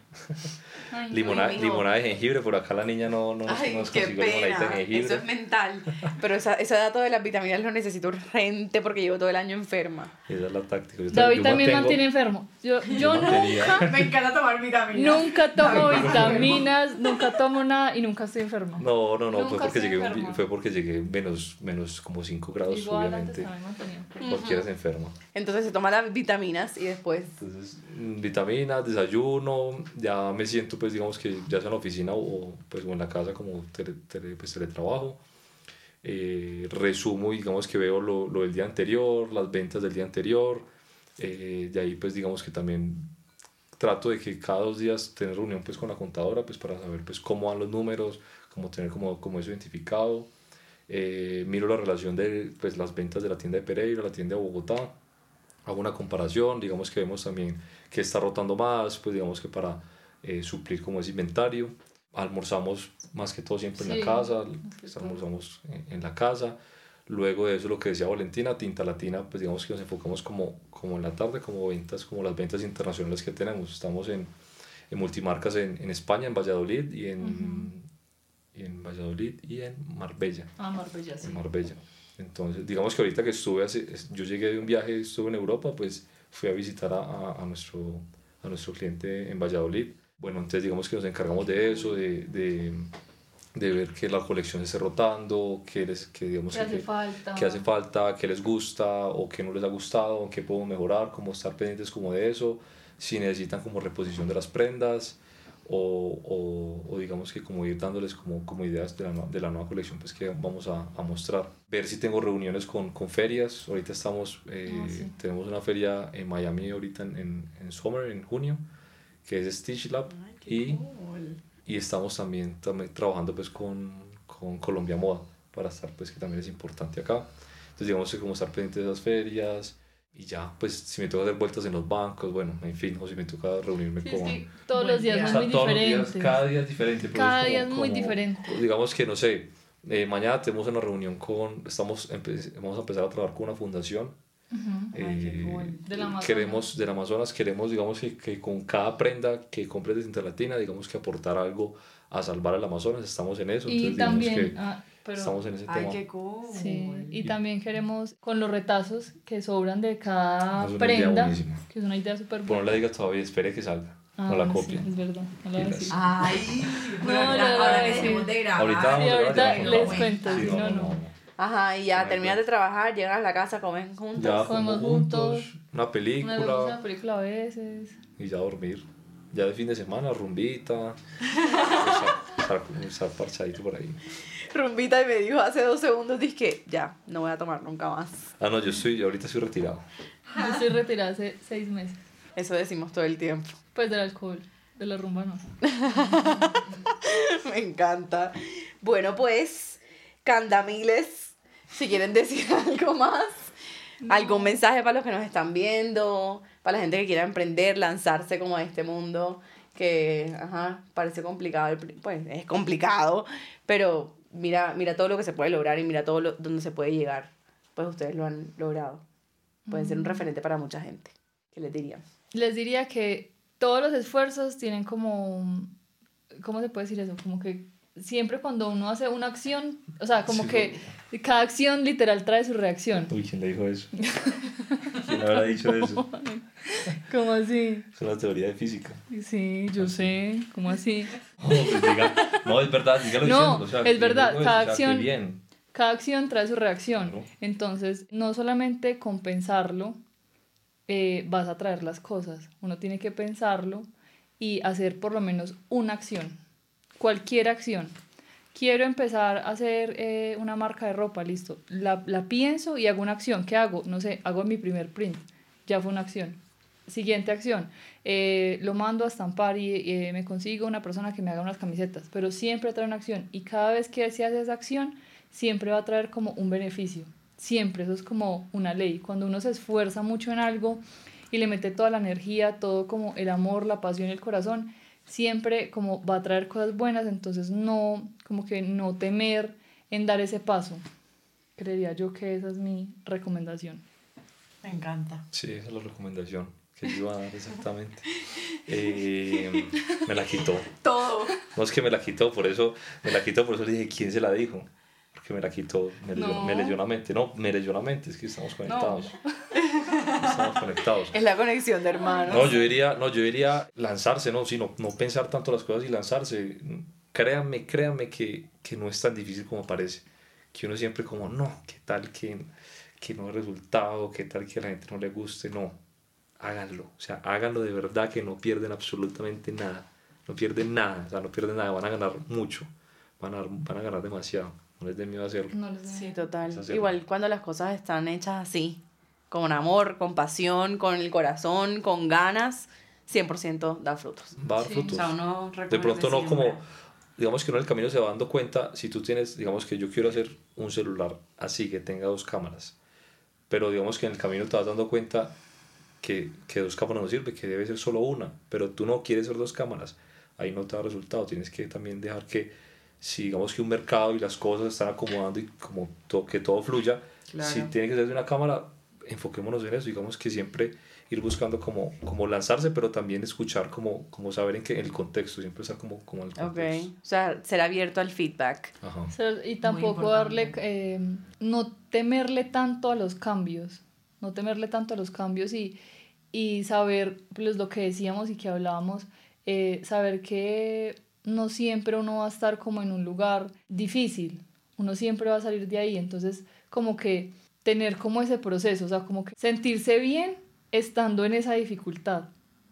Ay, limonada, Ay, no. limonada de jengibre, por acá la niña no, no, Ay, no nos qué consiguió limonadita de jengibre. Eso es mental. Pero esa, ese dato de las vitaminas lo necesito urgente porque llevo todo el año enferma. Esa es la táctica. Yo David yo también mantengo- mantiene enfermo. Yo, yo nunca, Me encanta tomar vitaminas. nunca tomo vitaminas, nunca tomo nada y nunca estoy enferma. No, no, no, fue porque, llegué, enferma. fue porque llegué menos, menos como 5 grados, Igual antes obviamente. también mantenía. Cualquiera se enferma. Entonces se toma las vitaminas y después... Entonces, mm, vitaminas, desayuno, ya me siento, pues, digamos que ya sea en la oficina o, pues, o en la casa como tele, tele- pues, teletrabajo. Eh, resumo digamos que veo lo, lo del día anterior, las ventas del día anterior. Eh, de ahí, pues, digamos que también trato de que cada dos días tener reunión pues con la contadora pues para saber pues cómo van los números, cómo tener como, como eso identificado. Eh, miro la relación de pues, las ventas de la tienda de Pereira, la tienda de Bogotá, hago una comparación, digamos que vemos también que está rotando más, pues digamos que para eh, suplir como ese inventario. Almorzamos más que todo siempre en Sí, la casa, pues, almorzamos en, en la casa. Luego de eso, lo que decía Valentina, Tinta Latina, pues digamos que nos enfocamos como, como en la tarde, como ventas, como las ventas internacionales que tenemos. Estamos en, en multimarcas en, en España, en Valladolid y en, y en Valladolid y en Marbella Ah, Marbella, sí. en Marbella. Entonces, digamos que ahorita que estuve, hace, yo llegué de un viaje, estuve en Europa, pues fui a visitar a, a, a nuestro, a nuestro cliente en Valladolid. Bueno, entonces digamos que nos encargamos de eso, de, de, de ver que la colección esté rotando, que, les, que digamos ¿Qué hace que, falta? qué hace falta, qué les gusta o qué no les ha gustado, qué podemos mejorar, cómo estar pendientes como de eso, si necesitan como reposición de las prendas o, o, o digamos que como ir dándoles como, como ideas de la, de la nueva colección pues que vamos a, a mostrar. Ver si tengo reuniones con, con ferias, ahorita estamos, eh, Ah, sí. tenemos una feria en Miami ahorita en, en, en Summer, en junio, que es Stitch Lab y y estamos también, también trabajando pues con, con Colombia Moda para estar pues que también es importante acá entonces digamos que como estar pendiente de esas ferias y ya pues si me toca hacer vueltas en los bancos bueno en fin o si me toca reunirme Sí, es con que todos los días O sea, muy todos los días, diferentes. cada día es diferente pero Cada como- día es muy como- diferente. digamos que no sé eh, mañana tenemos una reunión con estamos vamos a empezar a trabajar con una fundación. Ay, qué eh, cool. Del Amazonas. queremos del Amazonas queremos digamos que, que con cada prenda que compres de Cinta Latina digamos que aportar algo a salvar al Amazonas estamos en eso Y entonces también, que ah, pero, estamos en ese Ay, tema qué cool. sí, y también queremos con los retazos que sobran de cada Es prenda, que es una idea súper Pero no buena. la digas todavía espere que salga Ah, no la copien sí, es verdad, no la a decir. Ay, No, bueno, no, no, ahora dejemos de grabar. ahorita vamos Sí, a ahorita grabar, les no, cuento, sí, si no, no. Ajá, y ya No, terminas no. de trabajar, llegas a la casa, comen juntos. ya Comemos juntos juntos. una Una, película una película a veces. y ya dormir ya de fin de semana rumbita estar, estar, estar parchadito por ahí Rumbita y me dijo hace dos segundos, dije, ya, no voy a tomar nunca más. ah no yo estoy yo ahorita estoy retirado Yo estoy retirada hace seis meses. Eso decimos todo el tiempo. Pues del alcohol, de la rumba no. Me encanta. Bueno, pues, Candamiles, si quieren decir algo más, algún mensaje para los que nos están viendo, para la gente que quiera emprender, lanzarse como a este mundo que, ajá, parece complicado, pues es complicado, pero mira, mira todo lo que se puede lograr y mira todo lo, donde se puede llegar. Pues ustedes lo han logrado. Pueden ser un referente para mucha gente. ¿Qué les dirían? Les diría que todos los esfuerzos tienen como, ¿cómo se puede decir eso? Como que siempre cuando uno hace una acción, o sea, como Sí, que cada acción literal trae su reacción. uy quién le dijo eso quién habrá dicho eso ¿Cómo así? Es una teoría de física. Sí, yo sé. ¿Cómo así? No, pues diga- no, es verdad, dígalo No, diciendo, o sea, es verdad, pues, cada o sea, qué acción- bien. Cada acción trae su reacción. Claro. Entonces, no solamente con pensarlo eh, vas a traer las cosas. Uno tiene que pensarlo y hacer por lo menos una acción. Cualquier acción. Quiero empezar a hacer eh, una marca de ropa, listo. La, la pienso y hago una acción. ¿Qué hago? No sé, hago mi primer print. Ya fue una acción. Siguiente acción. eh, lo mando a estampar y eh, me consigo una persona que me haga unas camisetas. Pero siempre trae una acción. Y cada vez que se hace esa acción, siempre va a traer como un beneficio. Siempre, eso es como una ley. Cuando uno se esfuerza mucho en algo y le mete toda la energía, todo como el amor, la pasión y el corazón, siempre como va a traer cosas buenas, entonces no, como que no temer en dar ese paso. Creería yo que esa es mi recomendación. Me encanta. Sí, esa es la recomendación que iba a dar exactamente. Eh, me la quitó. Todo. No es que me la quitó, por eso me la quitó, por eso le dije, ¿quién se la dijo? Porque me la quitó, me leyó, No. me leyó la mente. No, me leyó la mente, es que estamos conectados. Estamos conectados. Es la conexión de hermanos. No, yo diría, no, yo diría lanzarse, no, sino no pensar tanto las cosas y lanzarse. Créanme, créanme que, que no es tan difícil como parece. Que uno siempre como, no, qué tal que, que no hay resultado, qué tal que a la gente no le guste, no. Háganlo, o sea, háganlo de verdad que no pierden absolutamente nada. No pierden nada, o sea, no pierden nada, van a ganar mucho, van a, van a ganar demasiado. No les dé miedo hacerlo. No les Sí, total. Hacerlo. Igual cuando las cosas están hechas así, con amor, con pasión, con el corazón, con ganas, 100% da frutos. Va a dar Sí, frutos. O sea, uno de pronto no siempre. como digamos que uno en el camino se va dando cuenta si tú tienes digamos que yo quiero hacer un celular así que tenga dos cámaras pero digamos que en el camino te vas dando cuenta que, que dos cámaras no sirve que debe ser solo una pero tú no quieres ser dos cámaras ahí no te da resultado tienes que también dejar que si digamos que un mercado y las cosas están acomodando y como to- que todo fluya Claro. si tiene que ser de una cámara enfoquémonos en eso digamos que siempre ir buscando como, como lanzarse pero también escuchar como, como saber en qué en el contexto siempre estar como, como en el Ok, contexto o sea, ser abierto al feedback. Ajá. Ser- Y tampoco darle, eh, no temerle tanto a los cambios, no temerle tanto a los cambios y, y saber, pues lo que decíamos y que hablábamos, eh, saber que no siempre uno va a estar como en un lugar difícil, uno siempre va a salir de ahí, entonces como que tener como ese proceso, o sea, como que sentirse bien estando en esa dificultad.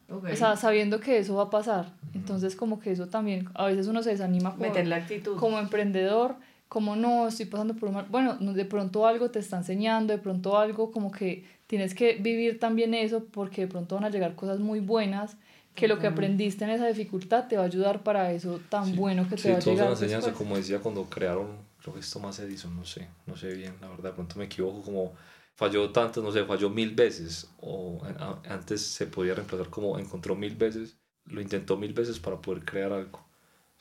O sea, sabiendo que eso va a pasar. Entonces, como que eso también, a veces uno se desanima como, Meter la actitud. como emprendedor, como no, estoy pasando por un mal... Bueno, no, de pronto algo te está enseñando, de pronto algo como que tienes que vivir también eso porque de pronto van a llegar cosas muy buenas que lo que aprendiste en esa dificultad te va a ayudar para eso tan bueno que te Sí, va a llegar una enseñanza, después. como decía cuando crearon, creo que es Thomas Edison, no sé, no sé bien, la verdad, de pronto me equivoco, como falló tanto, no sé, falló mil veces, o a- antes se podía reemplazar como encontró mil veces, lo intentó mil veces para poder crear algo,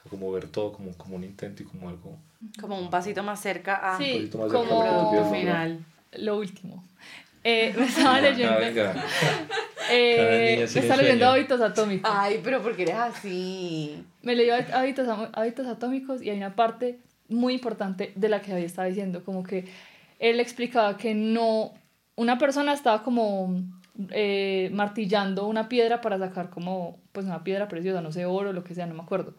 o sea, como ver todo como, como un intento y como algo, Como un pasito más cerca a Sí, poquito más cerca producto quieres lograr. final. Lo último. Eh, me estaba Ah, leyendo, venga. Eh, me estaba leyendo. Hábitos Atómicos. Ay, pero porque eres así. Me leí hábitos, hábitos atómicos y hay una parte muy importante de la que David estaba diciendo, como que él explicaba que no, una persona estaba como eh, martillando una piedra para sacar como, pues una piedra preciosa, no sé, oro, lo que sea, no me acuerdo.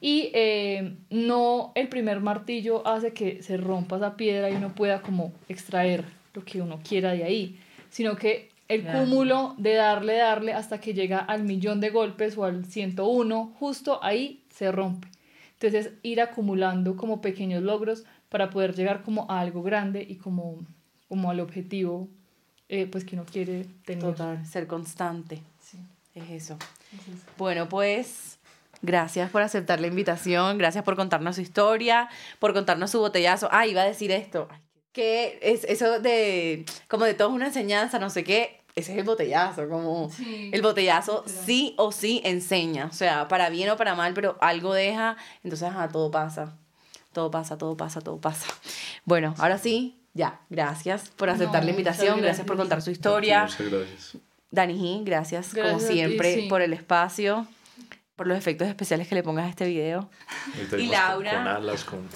Y eh, no el primer martillo hace que se rompa esa piedra y uno pueda como extraer lo que uno quiera de ahí, sino que el cúmulo de darle, darle hasta que llega al millón de golpes o al 101, justo ahí se rompe. Entonces ir acumulando como pequeños logros para poder llegar como a algo grande y como, como al objetivo eh, pues que uno quiere tener. Total, ser constante. Sí. Es eso. Entonces, Bueno, pues gracias por aceptar la invitación, gracias por contarnos su historia, por contarnos su botellazo. Ah, iba a decir esto, que es eso de, como de todo es una enseñanza, no sé qué, ese es el botellazo, como Sí, el botellazo literal. sí o sí enseña, o sea, para bien o para mal, pero algo deja, entonces ajá, todo pasa, todo pasa, todo pasa, todo pasa. Bueno, ahora sí, ya, gracias por aceptar No, la invitación, muchas gracias por gracias. contar su historia. Muchas gracias. Dani G, gracias, Gracias como a ti, siempre sí. por el espacio. Por los efectos especiales que le pongas a este video. Ahorita Y vimos con- Laura. Con, alas, con...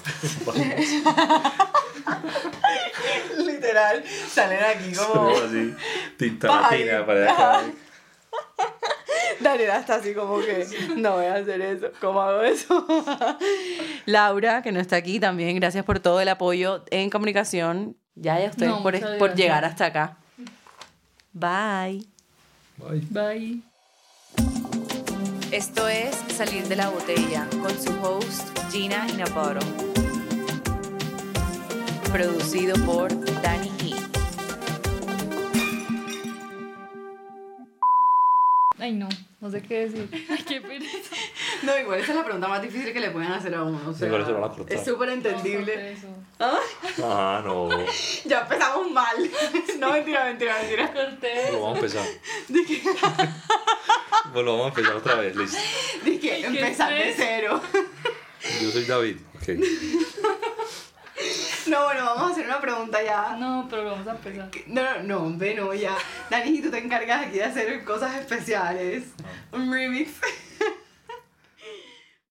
Literal, salen aquí como... así, tinta latina para acá. Daniela está así como que no voy a hacer eso. ¿Cómo hago eso? Laura, que no está aquí también, gracias por todo el apoyo en comunicación. Ya, ya ustedes No, por, por llegar hasta acá. Bye. Bye. Bye. Esto es Salir de la Botella con su host Gina Inapparo. Producido por Danny E. Ay, no, no sé qué decir. Ay, qué pereza. No, igual esa es la pregunta más difícil que le pueden hacer a uno. O sea, Igual eso lo van a cortar. es súper entendible. No. Ah, Ah, no. Ya empezamos mal. No, mentira, mentira, mentira. Corté. Lo vamos a empezar. Pues lo vamos a empezar otra vez, listo. Dije, qué empezar de cero. Yo soy David. Ok. No, bueno, vamos a hacer una pregunta ya. No, pero vamos a empezar. No, no, no, hombre, no, ya. Dani, tú te encargas aquí de hacer cosas especiales. Un remix.